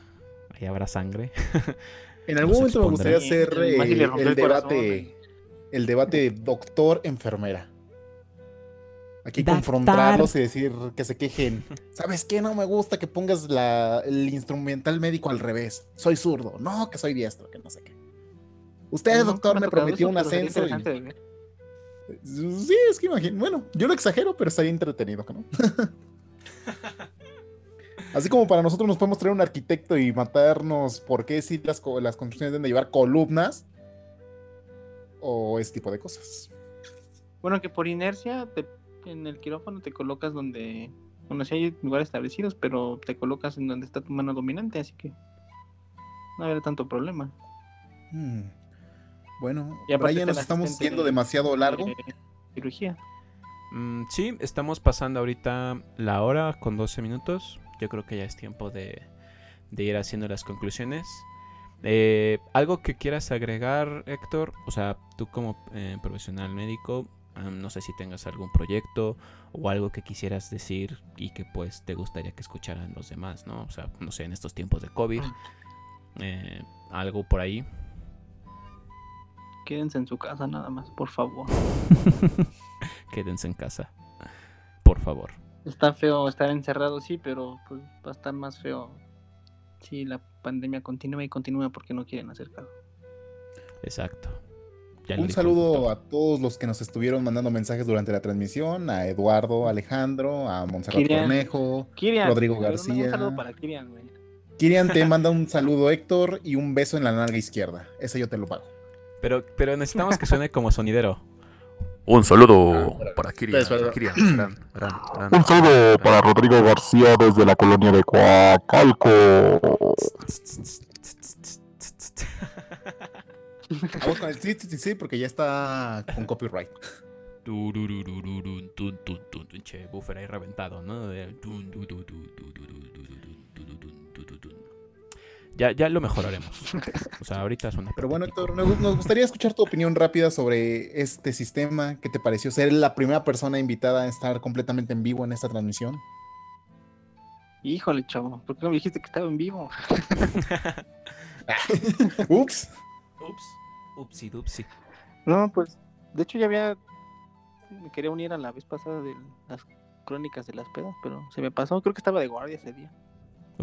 ahí habrá sangre. *laughs* En algún Nos momento me gustaría hacer eh, el el corazón, debate, el debate doctor-enfermera. Aquí Doctor. confrontarlos y decir que se quejen. ¿Sabes qué? No me gusta que pongas la- el instrumental médico al revés. Soy zurdo. No, que soy diestro, que no sé qué. Usted, doctor, me prometió eso, un ascenso. y-. Sí, es que imagino. Bueno, yo lo exagero, pero estaría entretenido, ¿no? *laughs* Así como para nosotros nos podemos traer un arquitecto y matarnos por qué si las, las construcciones deben de llevar columnas o ese tipo de cosas. Bueno, que por inercia te- en el quirófano te colocas donde. Bueno, sí hay lugares establecidos, pero te colocas en donde está tu mano dominante, así que no habrá tanto problema. Hmm. Bueno, Brian, nos estamos yendo de- demasiado largo. Cirugía. Mm, sí, estamos pasando ahorita la hora con 12 minutos. Yo creo que ya es tiempo de, de ir haciendo las conclusiones. Eh, ¿Algo que quieras agregar, Héctor? O sea, tú como eh, profesional médico, no sé si tengas algún proyecto o algo que quisieras decir y que pues te gustaría que escucharan los demás, ¿no? O sea, no sé, en estos tiempos de COVID, eh, algo por ahí. Quédense en su casa nada más, por favor. *laughs* Quédense en casa, por favor. Está feo estar encerrado, sí, pero pues va a estar más feo si la pandemia continúa y continúa porque no quieren hacer caso. Exacto. Ya Un saludo a todos los que nos estuvieron mandando mensajes durante la transmisión, a Eduardo, Alejandro, a Montserrat Kirian. Cornejo. Kirian. Rodrigo García. Un saludo para Kirian, güey. Kirian te *laughs* manda un saludo Héctor y un beso en la nalga izquierda. Ese yo te lo pago. Pero, pero necesitamos que suene como sonidero. Un saludo para Kirian. *clears throat* Un saludo para Rodrigo García desde la colonia de Coacalco. Vamos con el sí, sí, sí, sí, porque ya está con copyright. Che, buffer ahí reventado, ¿no? Ya, ya lo mejoraremos. O sea, ahorita es una. Pero bueno, Héctor, nos gustaría escuchar tu opinión rápida sobre este sistema. ¿Qué te pareció ser la primera persona invitada a estar completamente en vivo en esta transmisión? Híjole, chavo, ¿por qué no me dijiste que estaba en vivo? *laughs* Ups. Ups. Upsi, dupsi. No, pues, de hecho ya había, me quería unir a la vez pasada de las crónicas de las pedas, pero se me pasó, creo que estaba de guardia ese día.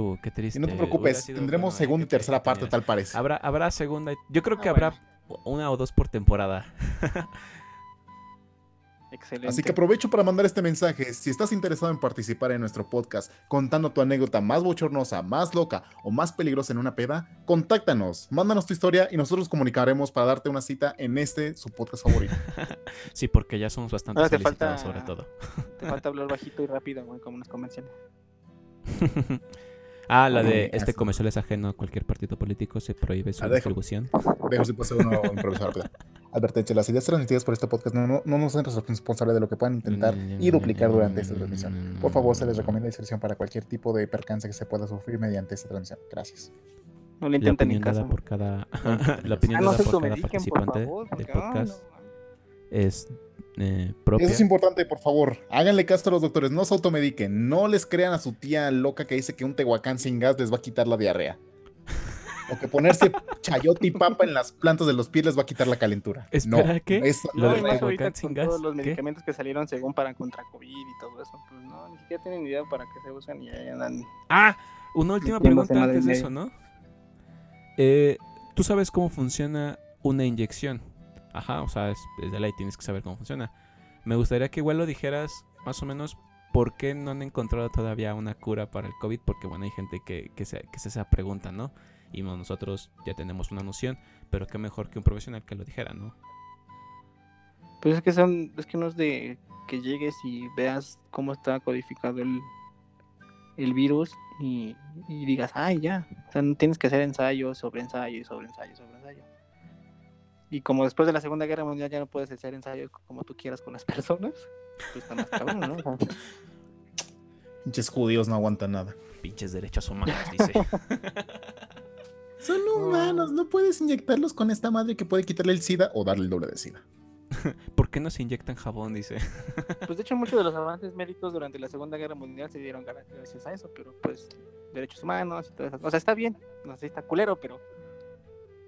Uh, qué triste. Y no te preocupes, tendremos bueno, segunda y tercera parte, tal parece. Habrá, habrá segunda. Yo creo Ah, que bueno. habrá una o dos por temporada. *laughs* Excelente. Así que aprovecho para mandar este mensaje. Si estás interesado en participar en nuestro podcast contando tu anécdota más bochornosa, más loca o más peligrosa en una peda, contáctanos, mándanos tu historia y nosotros comunicaremos para darte una cita en este su podcast favorito. *laughs* Sí, porque ya somos bastante Ahora te solicitados falta- sobre todo. Te falta hablar *laughs* bajito y rápido, güey, como unos comerciales. Ah, la de este comercial es ajeno a cualquier partido político, se prohíbe su Ah, distribución. Dejo si puede ser uno improvisado rápido. Advertencia, las ideas transmitidas por este podcast no, no, no nos hacen responsables de lo que puedan intentar y duplicar durante esta transmisión. Por favor, se les recomienda discreción para cualquier tipo de percance que se pueda sufrir mediante esta transmisión. Gracias. No le La intenten ni opinión dada caso. por cada, *laughs* *laughs* la opinión Ah, dada por cada participante del ah, podcast no. es eh, propia. Eso es importante, por favor. Háganle caso a los doctores, no se automediquen. No les crean a su tía loca que dice que un tehuacán sin gas les va a quitar la diarrea. O que ponerse *laughs* chayote y papa en las plantas de los pies les va a quitar la calentura. Espera, no, ¿qué? eso Lo No, no es ahorita con sin gas, todos los ¿qué? medicamentos que salieron según para contra COVID y todo eso. Pues no, ni siquiera tienen idea para qué se usan y ahí andan. Ah, una última pregunta antes de eso, ¿no? Eh, ¿Tú sabes cómo funciona una inyección? Ajá, o sea, es, es de ley, tienes que saber cómo funciona. Me gustaría que igual lo dijeras más o menos por qué no han encontrado todavía una cura para el COVID, porque bueno, hay gente que, que, se, que se esa pregunta, ¿no? Y nosotros ya tenemos una noción, pero qué mejor que un profesional que lo dijera, ¿no? Pues es que son, es que no es de que llegues y veas cómo está codificado el, el virus y, y digas, ay, ya. O sea, no tienes que hacer ensayo sobre ensayo y sobre ensayo sobre ensayo. Y como después de la Segunda Guerra Mundial ya no puedes hacer ensayo como tú quieras con las *laughs* personas, pues está más cabrón, ¿no? Pinches judíos no aguantan nada. Pinches derechos humanos, dice. *laughs* Son humanos, no puedes inyectarlos con esta madre que puede quitarle el SIDA o darle el doble de SIDA. *laughs* ¿Por qué no se inyectan jabón? Dice. Pues de hecho muchos de los avances médicos durante la Segunda Guerra Mundial se dieron gra- gracias a eso, pero pues derechos humanos y todo eso. O sea, está bien, no sé, está culero, pero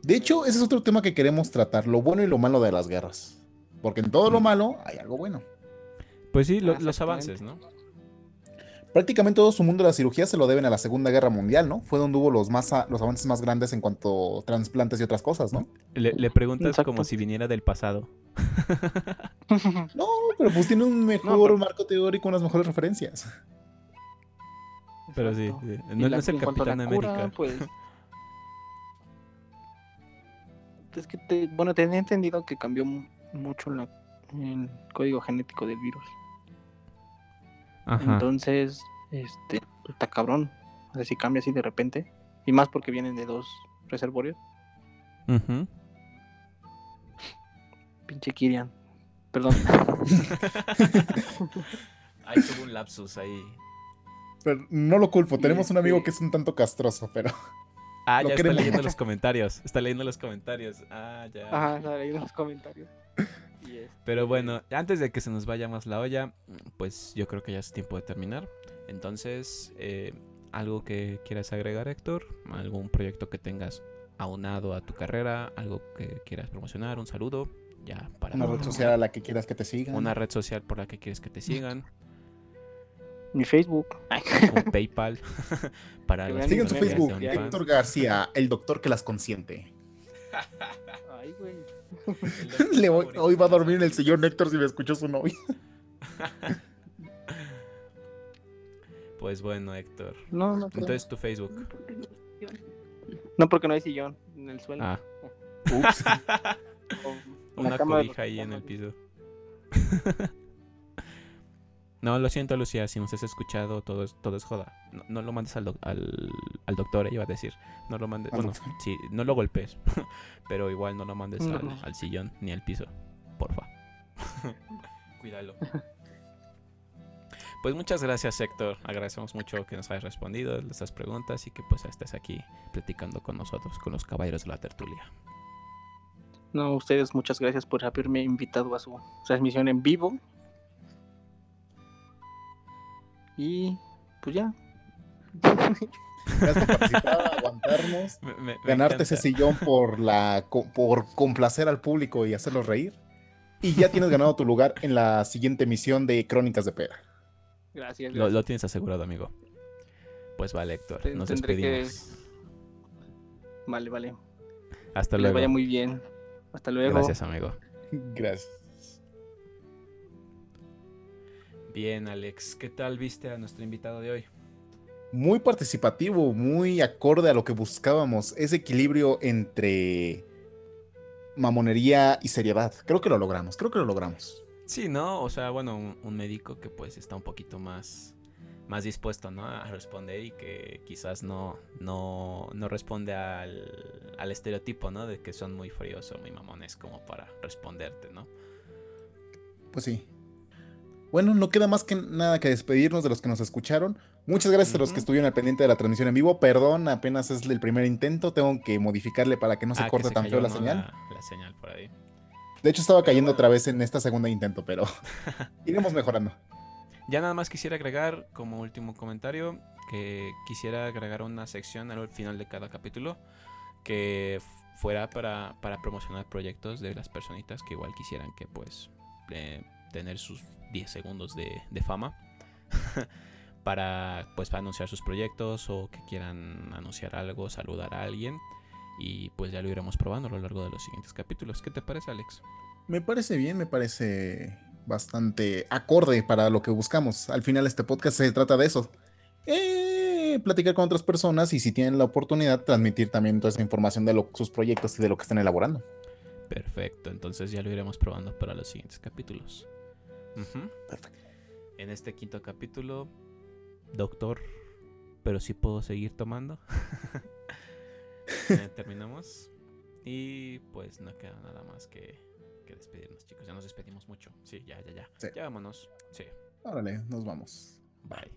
De hecho, ese es otro tema que queremos tratar, lo bueno y lo malo de las guerras. Porque en todo lo malo hay algo bueno. Pues sí, lo- Ah, los avances, ¿no? Prácticamente todo su mundo de la cirugía se lo deben a la Segunda Guerra Mundial, ¿no? Fue donde hubo los, más a- los avances más grandes en cuanto a trasplantes y otras cosas, ¿no? Le, le preguntas Exacto. como si viniera del pasado. *laughs* No, pero pues tiene un mejor pero- marco teórico, unas mejores referencias. Pero sí, sí. No, la- no es el Capitán cura, América. pues. Es que, te, bueno, tenía entendido que cambió mu- mucho la- el código genético del virus. Ajá. Entonces, este, está cabrón. O sea, si cambia así de repente. Y más porque vienen de dos reservorios. Ujú. Pinche Kirian. Perdón. *laughs* Ahí tuvo un lapsus ahí. Pero no lo culpo, tenemos un amigo que es un tanto castroso, pero Ah, Lo ya está leyendo los comentarios. Está leyendo los comentarios. Ah, ya. Ajá, ahí en los comentarios. *laughs* Este, Pero bueno, antes de que se nos vaya más la olla, pues yo creo que ya es tiempo de terminar. Entonces, eh, algo que quieras agregar, Héctor, algún proyecto que tengas aunado a tu carrera, algo que quieras promocionar, un saludo, ya para una red social a la que quieras que te sigan. una red social por la que quieres que te sigan, Mi Facebook. *laughs* Un PayPal *laughs* para vean Sigan su Facebook. Héctor García, el doctor que las consiente. Ay, güey. *laughs* Le voy- hoy va a dormir en el sillón Héctor si me escuchó su novia. Pues bueno, Héctor. No, no. Entonces tu Facebook. No, porque no hay sillón en el suelo. Ah, Ups. Una cobija ahí en el los- piso. No, lo siento, Lucía, si nos has escuchado, todo es, todo es joda. No, no lo mandes al, doc- al, al doctor, eh, iba a decir. No lo mandes, bueno, sí, no lo golpes, *laughs* pero igual no lo mandes No. al, al sillón ni al piso, porfa. *laughs* Cuídalo. Pues muchas gracias Héctor, agradecemos mucho que nos hayas respondido estas preguntas y que pues estés aquí platicando con nosotros, con los caballeros de la tertulia. No, ustedes muchas gracias por haberme invitado a su transmisión en vivo. Y pues ya. Gracias por participar, aguantarnos, Me- me- me ganarte ese sillón por, la, por complacer al público y hacerlos reír. Y ya tienes ganado tu lugar en la siguiente emisión de Crónicas de Pera. Gracias. Lo, gracias. lo tienes asegurado, amigo. Pues vale, Héctor, nos tendré que- despedimos. Vale, vale. Hasta Que les luego. vaya muy bien. Hasta luego. Gracias, amigo. Gracias. Bien, Alex, ¿qué tal viste a nuestro invitado de hoy? Muy participativo, muy acorde a lo que buscábamos. Ese equilibrio entre mamonería y seriedad. Creo que lo logramos, creo que lo logramos. Sí, ¿no? O sea, bueno, un, un médico que pues está un poquito más, más dispuesto, ¿no? A responder y que quizás no, no, no responde al, al estereotipo, ¿no? De que son muy fríos o muy mamones como para responderte, ¿no? Pues sí. Bueno, no queda más que nada que despedirnos de los que nos escucharon. Muchas gracias a los que estuvieron al pendiente de la transmisión en vivo. Perdón, apenas es el primer intento. Tengo que modificarle para que no se Ah, corte se tan cayó, feo la ¿no? señal. La, la señal por ahí. De hecho, estaba cayendo bueno. otra vez en esta segunda intento, pero *laughs* iremos mejorando. Ya nada más quisiera agregar como último comentario que quisiera agregar una sección al final de cada capítulo que fuera para, para promocionar proyectos de las personitas que igual quisieran que pues eh, tener sus 10 segundos de, de fama *laughs* para pues para anunciar sus proyectos o que quieran anunciar algo, saludar a alguien y pues ya lo iremos probando a lo largo de los siguientes capítulos. ¿Qué te parece Alex? Me parece bien, me parece bastante acorde para lo que buscamos. Al final este podcast se trata de eso. Eh, platicar con otras personas y si tienen la oportunidad transmitir también toda esa información de lo- sus proyectos y de lo que están elaborando. Perfecto, entonces ya lo iremos probando para los siguientes capítulos. Perfecto. En este quinto capítulo, doctor, pero sí puedo seguir tomando. *laughs* Eh, terminamos. Y pues no queda nada más que, que despedirnos, chicos. Ya nos despedimos mucho. Sí, ya, ya, ya. Sí. Ya vámonos. Sí, Órale, nos vamos. bye.